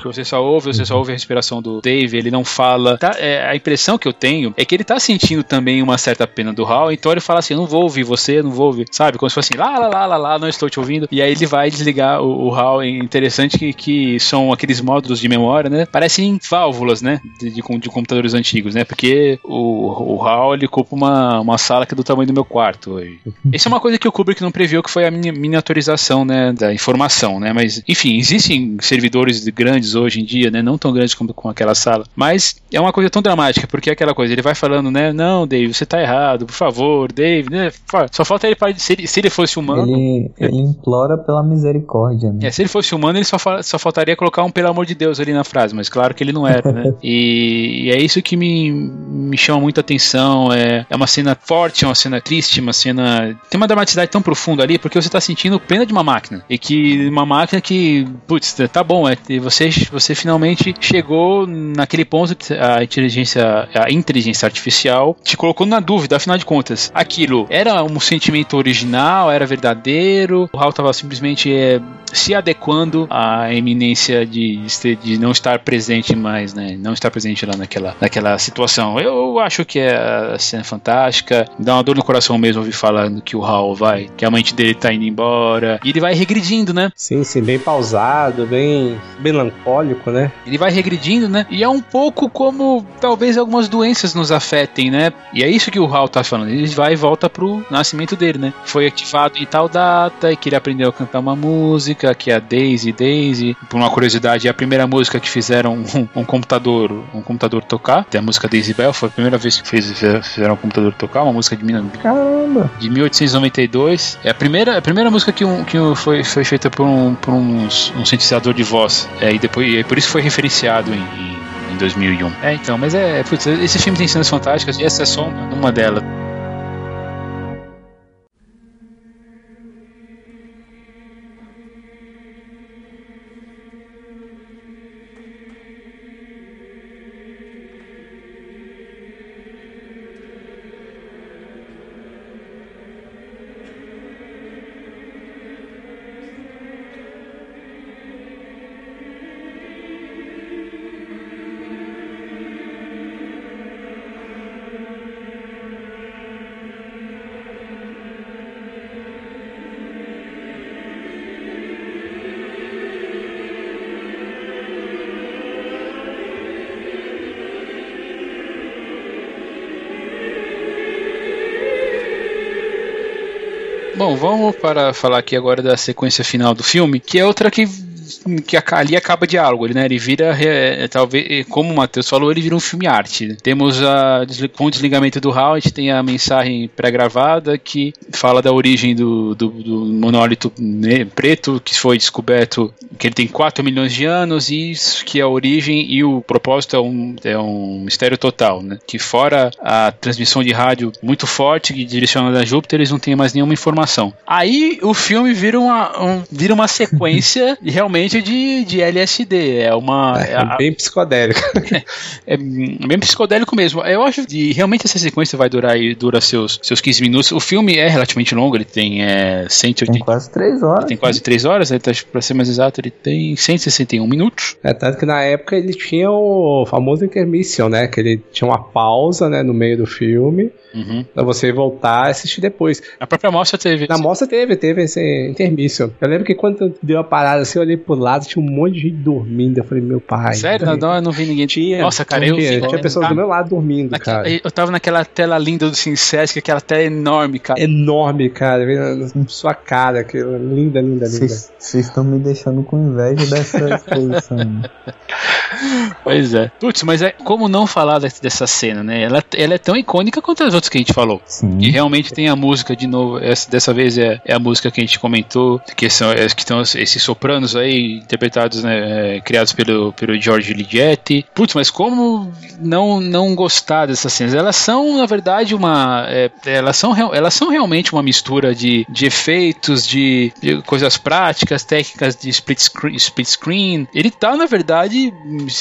Speaker 1: Que você só ouve, você só ouve a respiração do Dave, ele não fala. Tá, é, a impressão que eu tenho é que ele tá sentindo também uma certa pena do Hal, então ele fala assim: eu não vou ouvir você, não vou ouvir, sabe? Como se fosse assim, lá, lá, lá, lá, lá, não estou te ouvindo. E aí ele vai desligar o, o HAL. É interessante que, que são aqueles módulos de memória, né? Parecem válvulas, né? De, de, de computadores antigos, né? Porque o, o HAL ele ocupa uma, uma sala que é do tamanho do meu quarto hoje. *laughs* Isso é uma coisa que o Kubrick não previu, que foi a miniaturização, né? Da informação, né? Mas, enfim, existem servidores grandes hoje em dia, né? Não tão grandes como com aquela sala. Mas é uma coisa tão dramática, porque é aquela coisa, ele vai falando, né? Não, Dave, você tá errado, por favor, Dave, né? Só falta ele para se ele, se ele fosse humano.
Speaker 2: Ele, ele implora pela misericórdia, né?
Speaker 1: É, se ele fosse humano, ele só, só faltaria colocar um pelo amor de Deus ali na frase, mas claro que ele não era, né? *laughs* e, e, é isso que me, me chama muita atenção. É, é uma cena forte, é uma cena triste, uma cena. Tem uma dramaticidade tão profunda ali, porque você tá sentindo pena de uma máquina. E que uma máquina que, putz, tá bom, é, você, você finalmente chegou naquele ponto que a inteligência, a inteligência artificial te colocou na dúvida, afinal de contas, aquilo era um sentimento original, era verdadeiro, o Hal estava simplesmente é, se adequando à eminência de, de não estar presente mais, né? Não estar presente lá naquela, naquela situação. Eu acho que é a cena fantástica, dá uma dor no coração mesmo ouvir falando que o Hal vai, que a mente dele tá indo embora, e ele vai regredindo, né?
Speaker 3: Sim, sim, bem pausado, bem melancólico, né?
Speaker 1: Ele vai regredindo, né? E é um pouco como talvez algumas doenças nos afetem, né? E é isso que o Hal tá falando, ele vai e volta pro nascimento dele, né? Foi ativado em tal data e que ele aprendeu a cantar uma música, que é a Daisy Daisy. Por uma curiosidade, é a primeira música que fizeram *laughs* um, um computador um computador tocar. Tem a música Daisy Bell, foi a primeira vez que fez, fizeram um computador tocar, uma música de,
Speaker 2: Caramba.
Speaker 1: de 1892. É a primeira, a primeira música que, um, que foi, foi feita por um, por um, um sintetizador de voz. É, e depois, e por isso foi referenciado em, em 2001. É, então, mas é, putz, esse filme tem cenas fantásticas e essa é só uma, uma delas. Bom, vamos para falar aqui agora da sequência final do filme, que é outra que que ali acaba diálogo, né? Ele vira, é, talvez, como o Matheus falou, ele vira um filme arte. Temos a, com o desligamento do gente tem a mensagem pré-gravada que fala da origem do, do, do monólito preto que foi descoberto que ele tem 4 milhões de anos e isso que é a origem e o propósito é um, é um mistério total, né? Que fora a transmissão de rádio muito forte direcionada a Júpiter, eles não têm mais nenhuma informação. Aí o filme vira uma, um, vira uma sequência *laughs* realmente de, de LSD. É uma.
Speaker 3: É, é bem psicodélico. *laughs*
Speaker 1: É, é, bem psicodélico mesmo. Eu acho que realmente essa sequência vai durar dura seus, seus 15 minutos. O filme é relativamente longo, ele tem é, 180.
Speaker 2: Tem quase 3 horas.
Speaker 1: Tem quase 3 horas, ele tá, pra ser mais exato, ele tem 161 minutos.
Speaker 3: É, tanto que na época ele tinha o famoso intermission, né? Que ele tinha uma pausa né, no meio do filme. Uhum. Pra você voltar e assistir depois.
Speaker 1: A própria mostra teve.
Speaker 3: Na mostra teve, teve esse intermission. Eu lembro que quando deu a parada assim, eu olhei pro lado, tinha um monte de gente dormindo. Eu falei, meu pai.
Speaker 1: Sério? Não, não, eu não vi ninguém.
Speaker 3: Tinha.
Speaker 1: Nossa, cara, eu
Speaker 3: tinha,
Speaker 1: vi-
Speaker 3: tinha pessoas do meu lado dormindo, cara.
Speaker 1: Eu tava naquela tela linda do Sinsesc, aquela tela enorme, cara.
Speaker 3: Enorme, cara. vendo na Sua cara, que linda, linda, linda.
Speaker 2: Vocês estão me deixando com inveja dessa *laughs* exposição.
Speaker 1: Pois é. Putz, mas é como não falar dessa- dessa cena, né? Ela, ela é tão icônica quanto as que a gente falou.
Speaker 2: Sim.
Speaker 1: E realmente tem a música de novo. Essa, dessa vez é, é a música que a gente comentou, que são é, que estão esses sopranos aí interpretados, né, é, criados pelo pelo George Ligeti. Putz, mas como não não gostar dessas cenas? Elas são na verdade uma, é, elas são elas são realmente uma mistura de, de efeitos, de, de coisas práticas, técnicas de split screen, split screen. Ele tá na verdade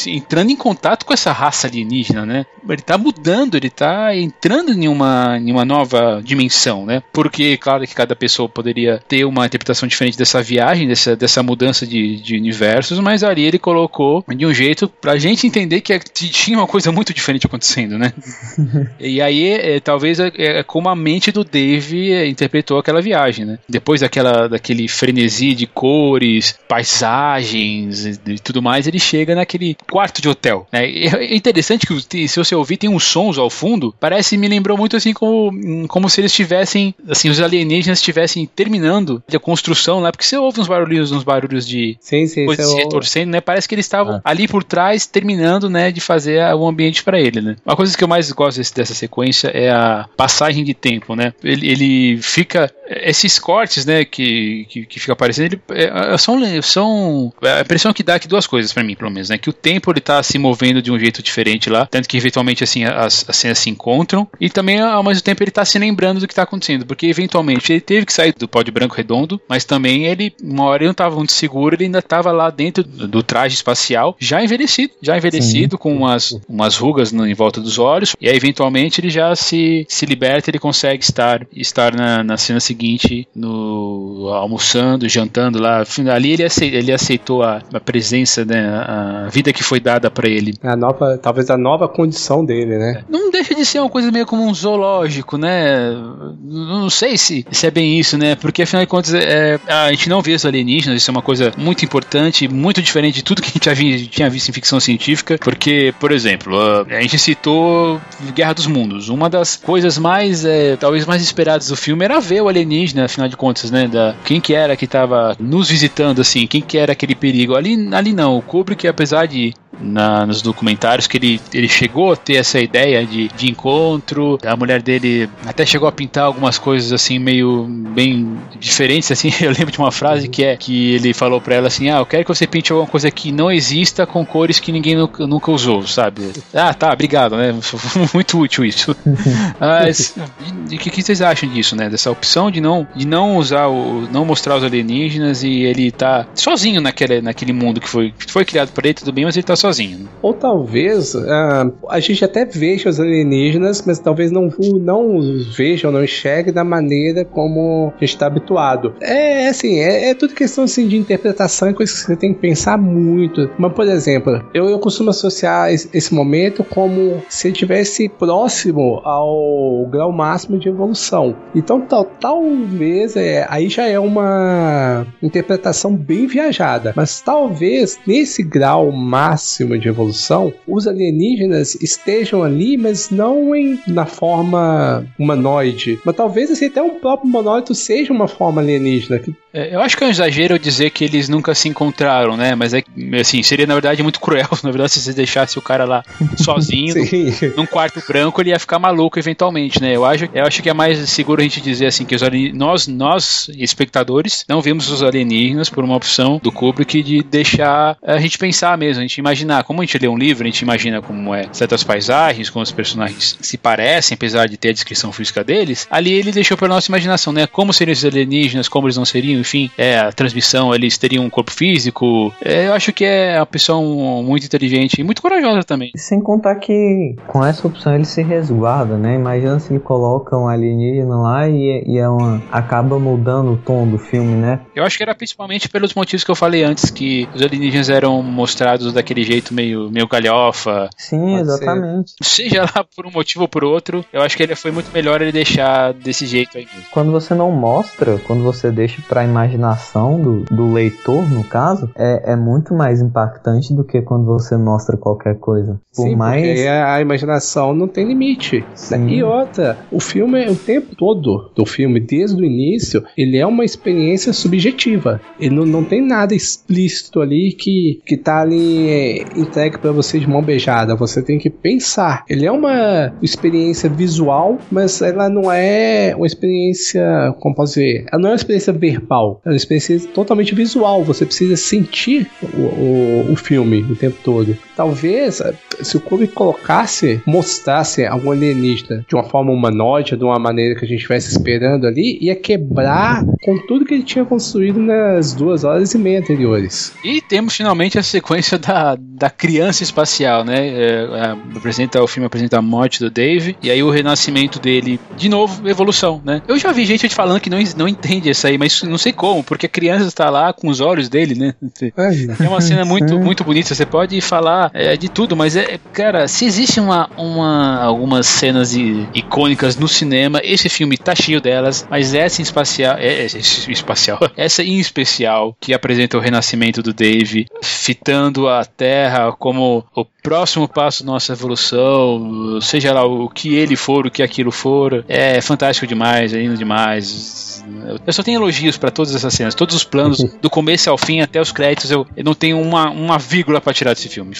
Speaker 1: entrando em contato com essa raça alienígena, né? Ele tá mudando, ele tá entrando em uma, em uma nova dimensão, né? Porque, claro que cada pessoa poderia ter uma interpretação diferente dessa viagem, dessa, dessa mudança de, de universos, mas ali ele colocou de um jeito pra gente entender que é- tinha uma coisa muito diferente acontecendo, né? *laughs* E aí, é, talvez é, é como a mente do Dave é, interpretou aquela viagem, né? Depois daquela, daquele frenesi de cores, paisagens e, e tudo mais, ele chega naquele quarto de hotel. Né? É interessante que se você ouvir tem uns sons ao fundo, parece me lembrou muito assim como, como se eles estivessem, assim, os alienígenas estivessem terminando a construção lá, porque você ouve uns barulhos, uns barulhos de
Speaker 3: Sim, sim,
Speaker 1: coisas
Speaker 3: isso
Speaker 1: se
Speaker 3: é
Speaker 1: retorcendo, né? Parece que eles estavam
Speaker 2: Ah.
Speaker 1: ali por trás, terminando, né, de fazer o ambiente pra ele, né? Uma coisa que eu mais gosto desse- dessa sequência é a passagem de tempo, né? Ele, ele fica esses cortes, né, que, que, que fica aparecendo, ele, é, são, são a impressão que dá aqui duas coisas pra mim, pelo menos, né? Que o tempo ele tá se movendo de um jeito diferente lá, tanto que eventualmente assim as, as cenas se encontram e também ao mesmo tempo ele tá se lembrando do que tá acontecendo, porque eventualmente ele teve que sair do pó de branco redondo, mas também ele uma hora ele não tava muito seguro, ele ainda tava lá dentro do do traje espacial, já envelhecido, já envelhecido com umas, umas rugas no- em volta dos olhos, e aí eventualmente ele já se, se liberta, ele consegue estar estar na, na cena seguinte no almoçando, jantando lá, ali ele aceitou, ele aceitou a, a presença, né, a vida que foi dada pra ele.
Speaker 3: a nova, talvez a nova condição dele, né?
Speaker 1: Não deixa de ser uma coisa meio como um zoológico, né? Não sei se, se é bem isso, né? Porque afinal de contas é, a gente não vê os alienígenas, isso é uma coisa muito importante, muito diferente de tudo que a gente tinha visto em ficção científica. Porque, por exemplo, a, a gente citou Guerra dos Mundos. Uma das coisas mais, é, talvez mais esperadas do filme era ver o alienígena, afinal de contas, né? Da, quem que era que estava nos visitando, assim, quem que era aquele perigo. Ali, ali não, o Kubrick, apesar de na- nos documentários que ele, ele chegou a ter essa ideia de, de encontro. A mulher dele até chegou a pintar algumas coisas assim meio bem diferentes assim. *laughs* Eu lembro de uma frase que é que ele falou pra ela assim: "Ah, eu quero que você pinte alguma coisa que não exista com cores que ninguém nunca, nunca usou, sabe?" Ah, tá, obrigado, né? *laughs* Muito útil isso. *laughs* Mas o que, que vocês acham disso, né? Dessa opção de não de não usar o não mostrar os alienígenas e ele tá sozinho naquele naquele mundo que foi que foi criado por ele, tudo bem, mas ele tá sozinho. né?
Speaker 3: Ou talvez ah, a gente até veja os alienígenas, mas talvez não, não os veja ou não enxergue da maneira como a gente está habituado. É assim, é, é tudo questão assim, de interpretação e coisa que você tem que pensar muito. Mas, por exemplo, eu, eu costumo associar esse, esse momento como se ele estivesse próximo ao grau máximo de evolução. Então, tal, talvez é, aí já é uma interpretação bem viajada, mas talvez nesse grau máximo de evolução, os alienígenas estejam ali, mas não em, na forma humanoide. Mas talvez assim, até um próprio humanoide seja uma forma alienígena.
Speaker 1: É, eu acho que é um exagero dizer que eles nunca se encontraram, né? Mas é assim, seria na verdade muito cruel. *laughs* Na verdade, se você deixasse o cara lá *laughs* sozinho, num quarto branco, ele ia ficar maluco eventualmente, né? Eu acho, eu acho que é mais seguro a gente dizer assim que os nós, nós, espectadores, não vimos os alienígenas por uma opção do Kubrick de deixar a gente pensar mesmo, a gente imaginar. Como a gente lê um livro, a gente imagina como é certas paisagens, como os personagens se parecem, apesar de ter a descrição física deles. Ali ele deixou para nossa imaginação, né? Como seriam os alienígenas, como eles não seriam, enfim, é, a transmissão, eles teriam um corpo físico. É, eu acho que é uma pessoa muito inteligente e muito corajosa também.
Speaker 2: Sem contar que com essa opção ele se resguarda, né? Imagina se ele coloca um alienígena lá e, e é uma, acaba mudando o tom do filme, né?
Speaker 1: Eu acho que era principalmente pelos motivos que eu falei antes, que os alienígenas eram mostrados daquele jeito meio, meio galhofa.
Speaker 2: Sim,
Speaker 3: Pode
Speaker 2: exatamente.
Speaker 1: Seja lá por um motivo ou por outro, eu acho que ele foi muito melhor ele deixar desse jeito aí mesmo.
Speaker 2: Quando você não mostra, quando você deixa pra imaginação do, do leitor, no caso, é, é muito mais impactante do que quando você mostra qualquer coisa.
Speaker 3: Por Sim, mais. Porque a imaginação não tem limite. Sim. E outra, o filme, o tempo todo do filme, desde o início, ele é uma experiência subjetiva. Ele não, não tem nada explícito ali que, que tá ali é, entregue para você de mão beijada. Você tem que pensar. Ele é uma experiência visual, mas ela não é uma experiência, como posso dizer, ela não é uma experiência verbal, é uma experiência totalmente visual. Você precisa sentir o, o, o filme o tempo todo. Talvez, se o clube colocasse, mostrasse algum alienígena de uma forma humanoide, de uma maneira que a gente estivesse esperando ali, ia quebrar com tudo que ele tinha construído nas duas horas e meia anteriores.
Speaker 1: E temos finalmente a sequência da, da criança espacial, né? É, apresenta, o filme apresenta a morte do Dave, e aí o renascimento dele, de novo, evolução, né? Eu já vi gente falando que não, não entende isso aí, mas não sei como, porque a criança está lá com os olhos dele, né? É uma cena muito, muito bonita. Você pode falar é, de tudo, mas é, cara, se existe uma, uma, algumas cenas icônicas no cinema, esse filme tá cheio delas, mas essa em espacial, é, é, espacial, *laughs* essa em especial que apresenta o renascimento do Dave, fitando a Terra como o próximo passo da nossa evolução, seja lá o que ele for, o que aquilo for, é fantástico demais, é lindo demais. Eu só tenho elogios para todas essas cenas, todos os planos, *laughs* do começo ao fim até os créditos, eu, eu não tenho uma, uma vírgula para tirar desse filme.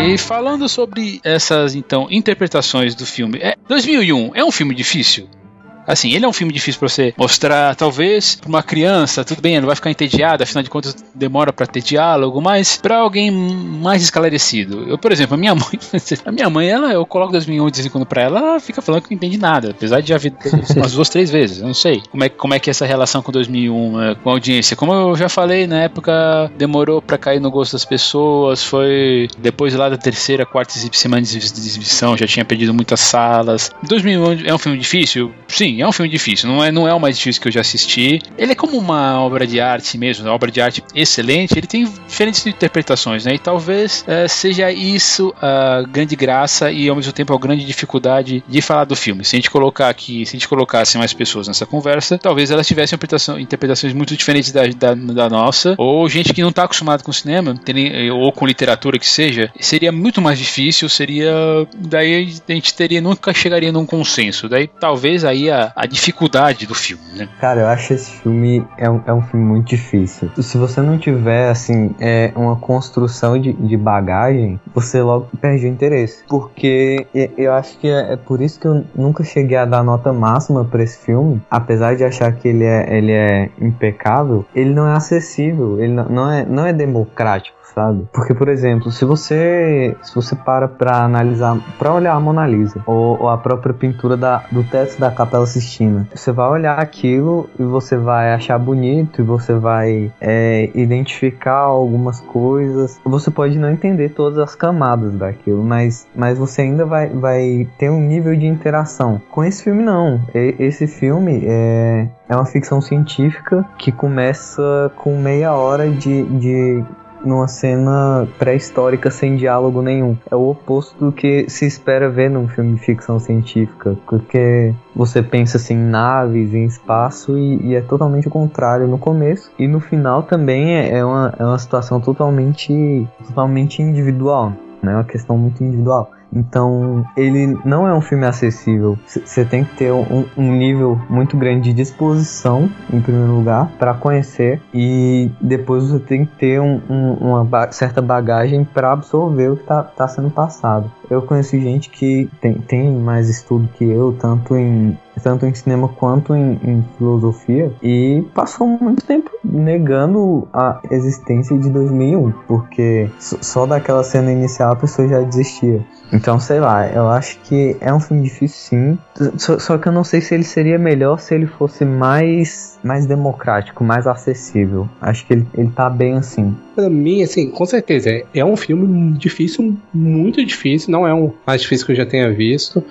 Speaker 1: E falando sobre essas então interpretações do filme, é, 2001 é um filme difícil? Assim, ele é um filme difícil para você mostrar, talvez, pra uma criança, tudo bem, ela vai ficar entediada, afinal de contas demora para ter diálogo, mas para alguém mais esclarecido. Eu, por exemplo, a minha *laughs* mãe, a minha mãe, ela, eu coloco 2001 de vez em quando pra ela, ela fica falando que não entende nada, apesar de já ver *laughs* umas duas, três vezes, eu não sei. Como é, como é que é essa relação com 2001, é, com a audiência? Como eu já falei, na época demorou para cair no gosto das pessoas, foi depois lá da terceira, quarta semana de exibição, já tinha perdido muitas salas. 2001 é um filme difícil? Sim, é um filme difícil, não é, não é o mais difícil que eu já assisti. Ele é como uma obra de arte mesmo, uma obra de arte excelente. Ele tem diferentes interpretações, né? E talvez é, seja isso a grande graça e ao mesmo tempo a grande dificuldade de falar do filme. Se a gente colocar aqui, se a gente colocasse mais pessoas nessa conversa, talvez elas tivessem interpretações muito diferentes da, da, da, nossa, ou gente que não está acostumado com cinema, ou com literatura que seja, seria muito mais difícil, seria. Daí a gente teria, nunca chegaria num consenso. Daí talvez aí a, a, dificuldade do filme, né?
Speaker 2: Cara, eu acho esse filme é um, é um filme muito difícil. Se você não tiver, assim, é, uma construção de, de bagagem, você logo perde o interesse. Porque eu acho que é, é por isso que eu nunca cheguei a dar nota máxima para esse filme, apesar de achar que ele é, ele é impecável, ele não é acessível, ele não, não, é, não é democrático sabe? Porque, por exemplo, se você se você para pra analisar, pra olhar a Mona Lisa, ou, ou a própria pintura da, do teto da Capela Sistina, você vai olhar aquilo e você vai achar bonito e você vai é, identificar algumas coisas. Você pode não entender todas as camadas daquilo, mas, mas você ainda vai, vai ter um nível de interação. Com esse filme, não. Esse filme é, é uma ficção científica que começa com meia hora de, de numa cena pré-histórica sem diálogo nenhum. É o oposto do que se espera ver num filme de ficção científica, porque você pensa assim em naves, em espaço e, e é totalmente o contrário no começo e no final também é, é uma, é uma situação totalmente, totalmente individual, né? É uma questão muito individual. Então, ele não é um filme acessível. Você tem que ter um, um, nível muito grande de disposição, em primeiro lugar, para conhecer, e depois você tem que ter um, um, uma ba certa bagagem para absorver o que está tá sendo passado. Eu conheci gente que tem, tem mais estudo que eu, tanto em tanto em cinema quanto em, em, filosofia, e passou muito tempo negando a existência de 2001, porque só daquela cena inicial a pessoa já desistia. Então, sei lá, eu acho que é um filme difícil sim. Só, só, que eu não sei se ele seria melhor se ele fosse mais, mais democrático, mais acessível. Acho que ele, ele tá bem assim.
Speaker 3: Pra mim, assim, com certeza, é, é um filme difícil, muito difícil. Não é um mais difícil que eu já tenha visto.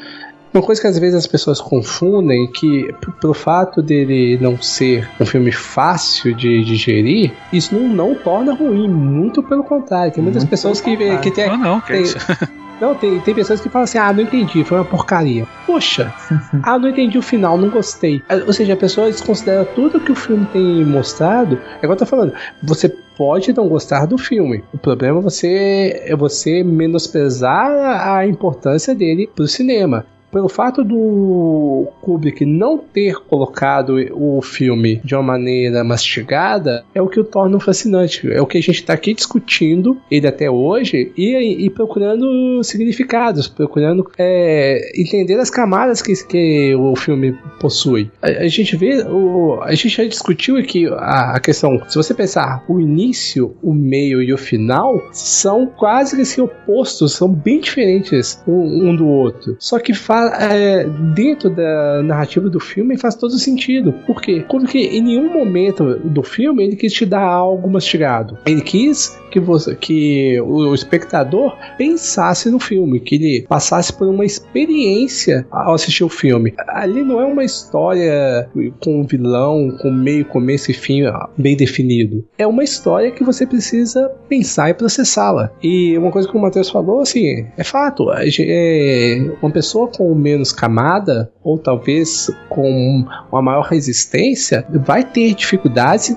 Speaker 3: Uma coisa que às vezes as pessoas confundem que pelo fato dele não ser um filme fácil de digerir, isso não, não torna ruim, muito pelo contrário. Tem muitas muito pessoas que, que tem,
Speaker 1: não, não, que
Speaker 3: tem, *laughs* Não, tem, tem pessoas que falam assim: ah, não entendi, foi uma porcaria. Poxa, ah, não entendi o final, não gostei. Ah, ou seja, a pessoa desconsidera tudo que o filme tem mostrado. É igual eu tô falando, você pode não gostar do filme. O problema é você, é você menosprezar a importância dele pro cinema pelo fato do Kubrick não ter colocado o filme de uma maneira mastigada, é o que o torna fascinante. É o que a gente está aqui discutindo ele até hoje e, e procurando significados, procurando é, entender as camadas que, que o filme possui. A, a gente vê, o, a gente já discutiu aqui a, a, questão, se você pensar o início, o meio e o final são quase que assim, opostos, são bem diferentes um, um do outro. Só que faz é, dentro da narrativa do filme faz todo sentido. Por quê? Porque em nenhum momento do filme ele quis te dar algo mastigado. Ele quis que você que o espectador pensasse no filme, que ele passasse por uma experiência ao assistir o filme. Ali não é uma história com um vilão, com meio, começo e fim bem definido. É uma história que você precisa pensar e processá-la. E uma coisa que o Matheus falou, assim, é fato. É uma pessoa com menos camada, ou talvez com uma maior resistência, vai ter dificuldades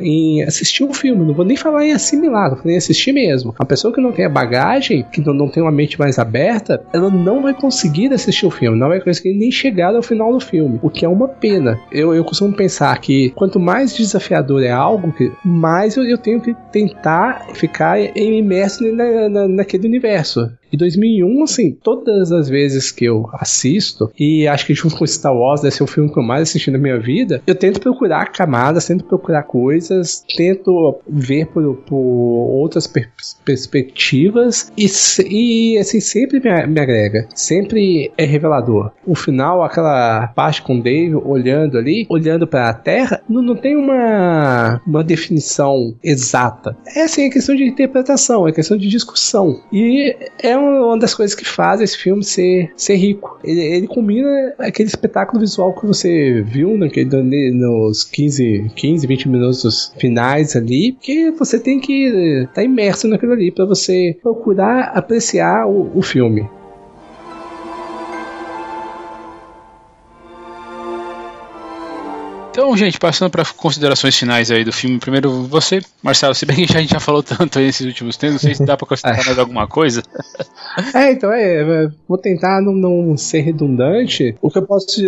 Speaker 3: em assistir o um filme. Não vou nem falar em assimilar, vou nem assistir mesmo. Uma pessoa que não tem a bagagem, que não, não tem uma mente mais aberta, ela não vai conseguir assistir o filme, não vai conseguir nem chegar ao final do filme, o que é uma pena. Eu, eu costumo pensar que quanto mais desafiador é algo, mais eu, eu tenho que tentar ficar imerso na, na, naquele universo. E 2001, assim, todas as vezes que eu assisto, e acho que junto com Star Wars deve ser o filme que eu mais assisti na minha vida, eu tento procurar camadas, tento procurar coisas, tento ver por, por outras per perspectivas, e, e assim, sempre me, me, agrega, sempre é revelador. O final, aquela parte com o Dave olhando ali, olhando para a Terra, não, não tem uma, uma definição exata. É assim, é questão de interpretação, é questão de discussão. E é uma das coisas que faz esse filme ser, ser rico. Ele, ele combina aquele espetáculo visual que você viu naquele, nos 15, 15, 20 minutos finais ali, que você tem que estar tá imerso naquilo ali para você procurar apreciar o, o filme.
Speaker 1: Então, gente, passando para considerações finais aí do filme, primeiro você, Marcelo, se bem que a gente já falou tanto aí nesses últimos tempos, não sei se dá para considerar *laughs* mais alguma coisa.
Speaker 3: É, então é, é, vou tentar não, não ser redundante. O que eu posso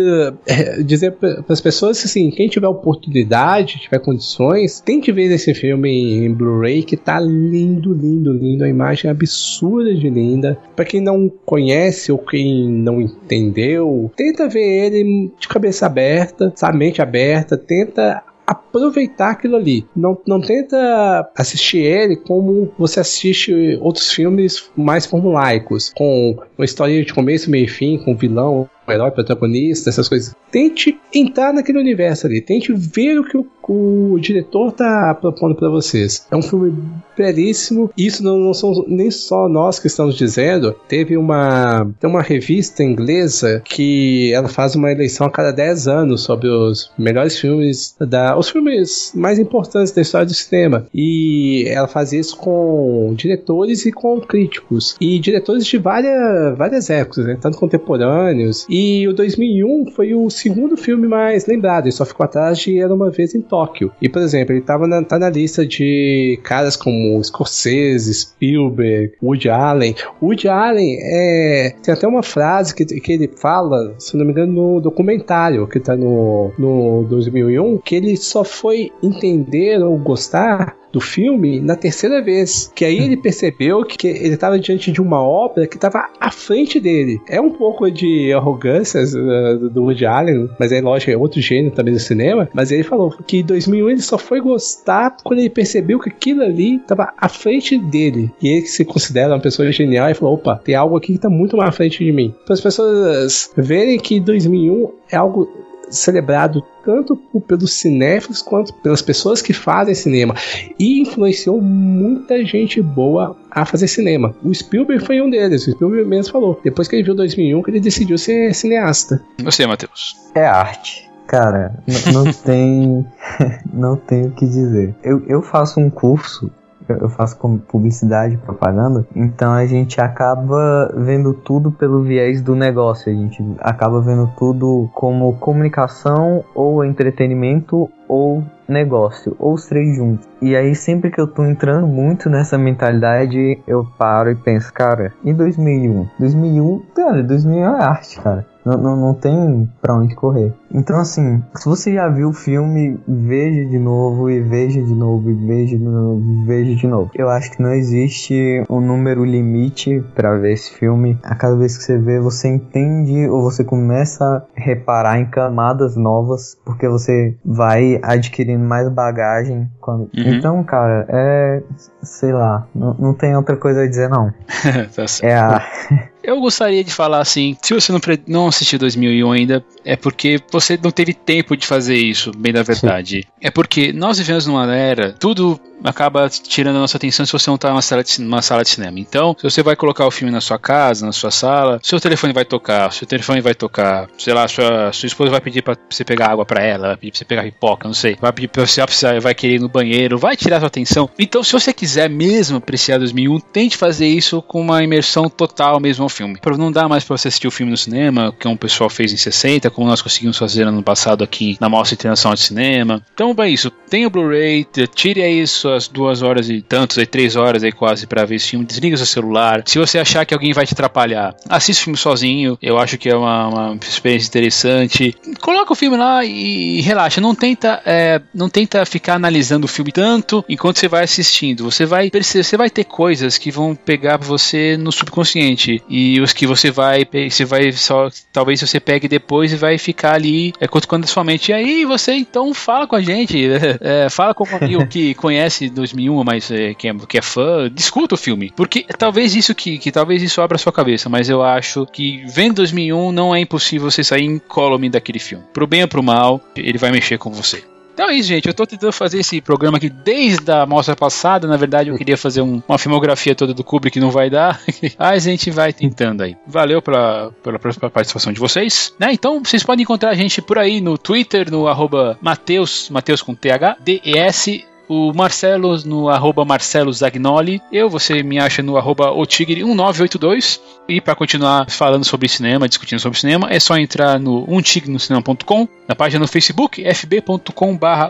Speaker 3: é, dizer para as pessoas assim, quem tiver oportunidade, tiver condições, tente ver esse filme em Blu-ray que tá lindo, lindo, lindo, a imagem absurda de linda. Para quem não conhece ou quem não entendeu, tenta ver ele de cabeça aberta, sabe, mente aberta tenta aproveitar aquilo ali. Não, não tenta assistir ele como você assiste outros filmes mais formulaicos, com uma história de começo, meio e fim, com vilão, herói, protagonista, essas coisas. Tente entrar naquele universo ali, tente ver o que o, o diretor tá propondo para vocês. É um filme belíssimo. Isso não, não são nem só nós que estamos dizendo. Teve uma, tem uma revista inglesa que ela faz uma eleição a cada 10 anos sobre os melhores filmes da, os filmes mais importantes da história do cinema. E ela faz isso com diretores e com críticos. E diretores de várias, várias épocas, né? tanto contemporâneos. E o 2001 foi o segundo filme mais lembrado. Ele só ficou atrás de Era Uma Vez em Tóquio. E, por exemplo, ele estava na, tá na lista de caras como Scorsese, Spielberg, Woody Allen. Woody Allen é, tem até uma frase que, que ele fala, se não me engano, no documentário que está no, no 2001, que ele só foi entender ou gostar do filme na terceira vez. Que aí ele percebeu que ele estava diante de uma obra que estava à frente dele. É um pouco de arrogância uh, do Woody Allen, mas é lógico, é outro gênero também do cinema. Mas ele falou que em 2001 ele só foi gostar quando ele percebeu que aquilo ali estava à frente dele. E ele se considera uma pessoa genial e falou: opa, tem algo aqui que está muito mais à frente de mim. Para as pessoas verem que 2001 é algo celebrado tanto pelos cinéfilos quanto pelas pessoas que fazem cinema e influenciou muita gente boa a fazer cinema. O Spielberg foi um deles, o Spielberg mesmo falou. Depois que ele viu 2001 que ele decidiu ser cineasta.
Speaker 1: Você, Matheus?
Speaker 2: É arte. Cara, não *laughs* tem *laughs* não tem o que dizer. Eu, eu faço um curso eu faço publicidade, propaganda, então a gente acaba vendo tudo pelo viés do negócio, a gente acaba vendo tudo como comunicação ou entretenimento ou negócio, ou os três juntos. E aí sempre que eu tô entrando muito nessa mentalidade, eu paro e penso, cara, em 2001? 2001, cara, 2001 é arte, cara. Não, não, não tem pra onde correr. Então, assim, se você já viu o filme, veja de novo, e veja de novo, e veja de novo, e veja de novo. Eu acho que não existe um número limite para ver esse filme. A cada vez que você vê, você entende ou você começa a reparar em camadas novas, porque você vai adquirindo mais bagagem. Quando... Uhum. Então, cara, é. Sei lá, não, não tem outra coisa a dizer, não. *laughs*
Speaker 1: tá é a. *laughs* Eu gostaria de falar assim, se você não, não assistiu 2001 ainda, é porque você não teve tempo de fazer isso, bem da verdade. Sim. É porque nós vivemos numa era, tudo acaba tirando a nossa atenção se você não está numa sala, de, numa sala de cinema. Então, se você vai colocar o filme na sua casa, na sua sala, seu telefone vai tocar, seu telefone vai tocar, sei lá, sua, sua esposa vai pedir para você pegar água para ela, vai pedir pra você pegar pipoca, não sei, vai pedir pra você, vai querer ir no banheiro, vai tirar sua atenção. Então, se você quiser mesmo apreciar 2001, tente fazer isso com uma imersão total mesmo filme. Não dar mais para você assistir o filme no cinema, que um pessoal fez em 60, como nós conseguimos fazer ano passado aqui na Mostra Internacional de Cinema. Então, é isso. Tem o Blu-ray, tire aí suas duas horas e tantos, aí três horas aí quase para ver esse filme. Desliga seu celular. Se você achar que alguém vai te atrapalhar, assista o filme sozinho. Eu acho que é uma, uma experiência interessante. Coloca o filme lá e relaxa. Não tenta, é, não tenta ficar analisando o filme tanto enquanto você vai assistindo. Você vai perceber, você vai ter coisas que vão pegar você no subconsciente e os que você vai, você vai só, talvez você pegue depois e vai ficar ali é, quando a sua mente. E aí você então fala com a gente, *laughs* é, fala com um amigo que conhece 2001, mas é, que, é, que é fã, discuta o filme, porque talvez isso que, que talvez isso abra a sua cabeça, mas eu acho que vendo 2001 não é impossível você sair incólume daquele filme. Pro bem ou pro mal, ele vai mexer com você. Então é isso, gente. Eu tô tentando fazer esse programa aqui desde a mostra passada. Na verdade, eu queria fazer um, uma filmografia toda do Kubrick, não vai dar. *laughs* Mas a gente vai tentando aí. Valeu pela, pela, pela participação de vocês. Né? Então, vocês podem encontrar a gente por aí no Twitter, no arroba Mateus, Mateus com TH, D-E-S o Marcelo no arroba Marcelo Zagnoli. Eu, você me acha no arroba otigre1982. E para continuar falando sobre cinema, discutindo sobre cinema, é só entrar no umtignocinema.com, na página no Facebook, fb.com barra.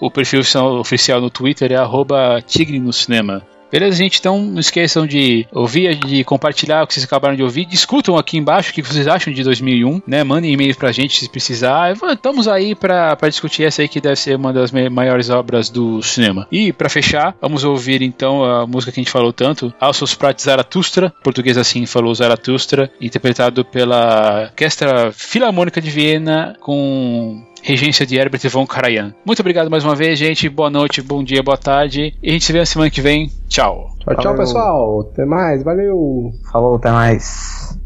Speaker 1: O perfil oficial no Twitter é arroba tigre no cinema. Beleza, gente? Então não esqueçam de ouvir, de compartilhar o que vocês acabaram de ouvir. Discutam aqui embaixo o que vocês acham de 2001, né? Mandem e-mails pra gente se precisar. Estamos aí pra discutir essa aí que deve ser uma das maiores obras do cinema. E para fechar, vamos ouvir então a música que a gente falou tanto, Alços Prates Zaratustra, português assim falou Zaratustra, interpretado pela Orquestra Filarmônica de Viena com regência de Herbert von Karajan. Muito obrigado mais uma vez, gente. Boa noite, bom dia, boa tarde. E a gente se vê na semana que vem. Tchau.
Speaker 3: Tchau, tchau, pessoal. Até mais. Valeu.
Speaker 2: Falou, até mais.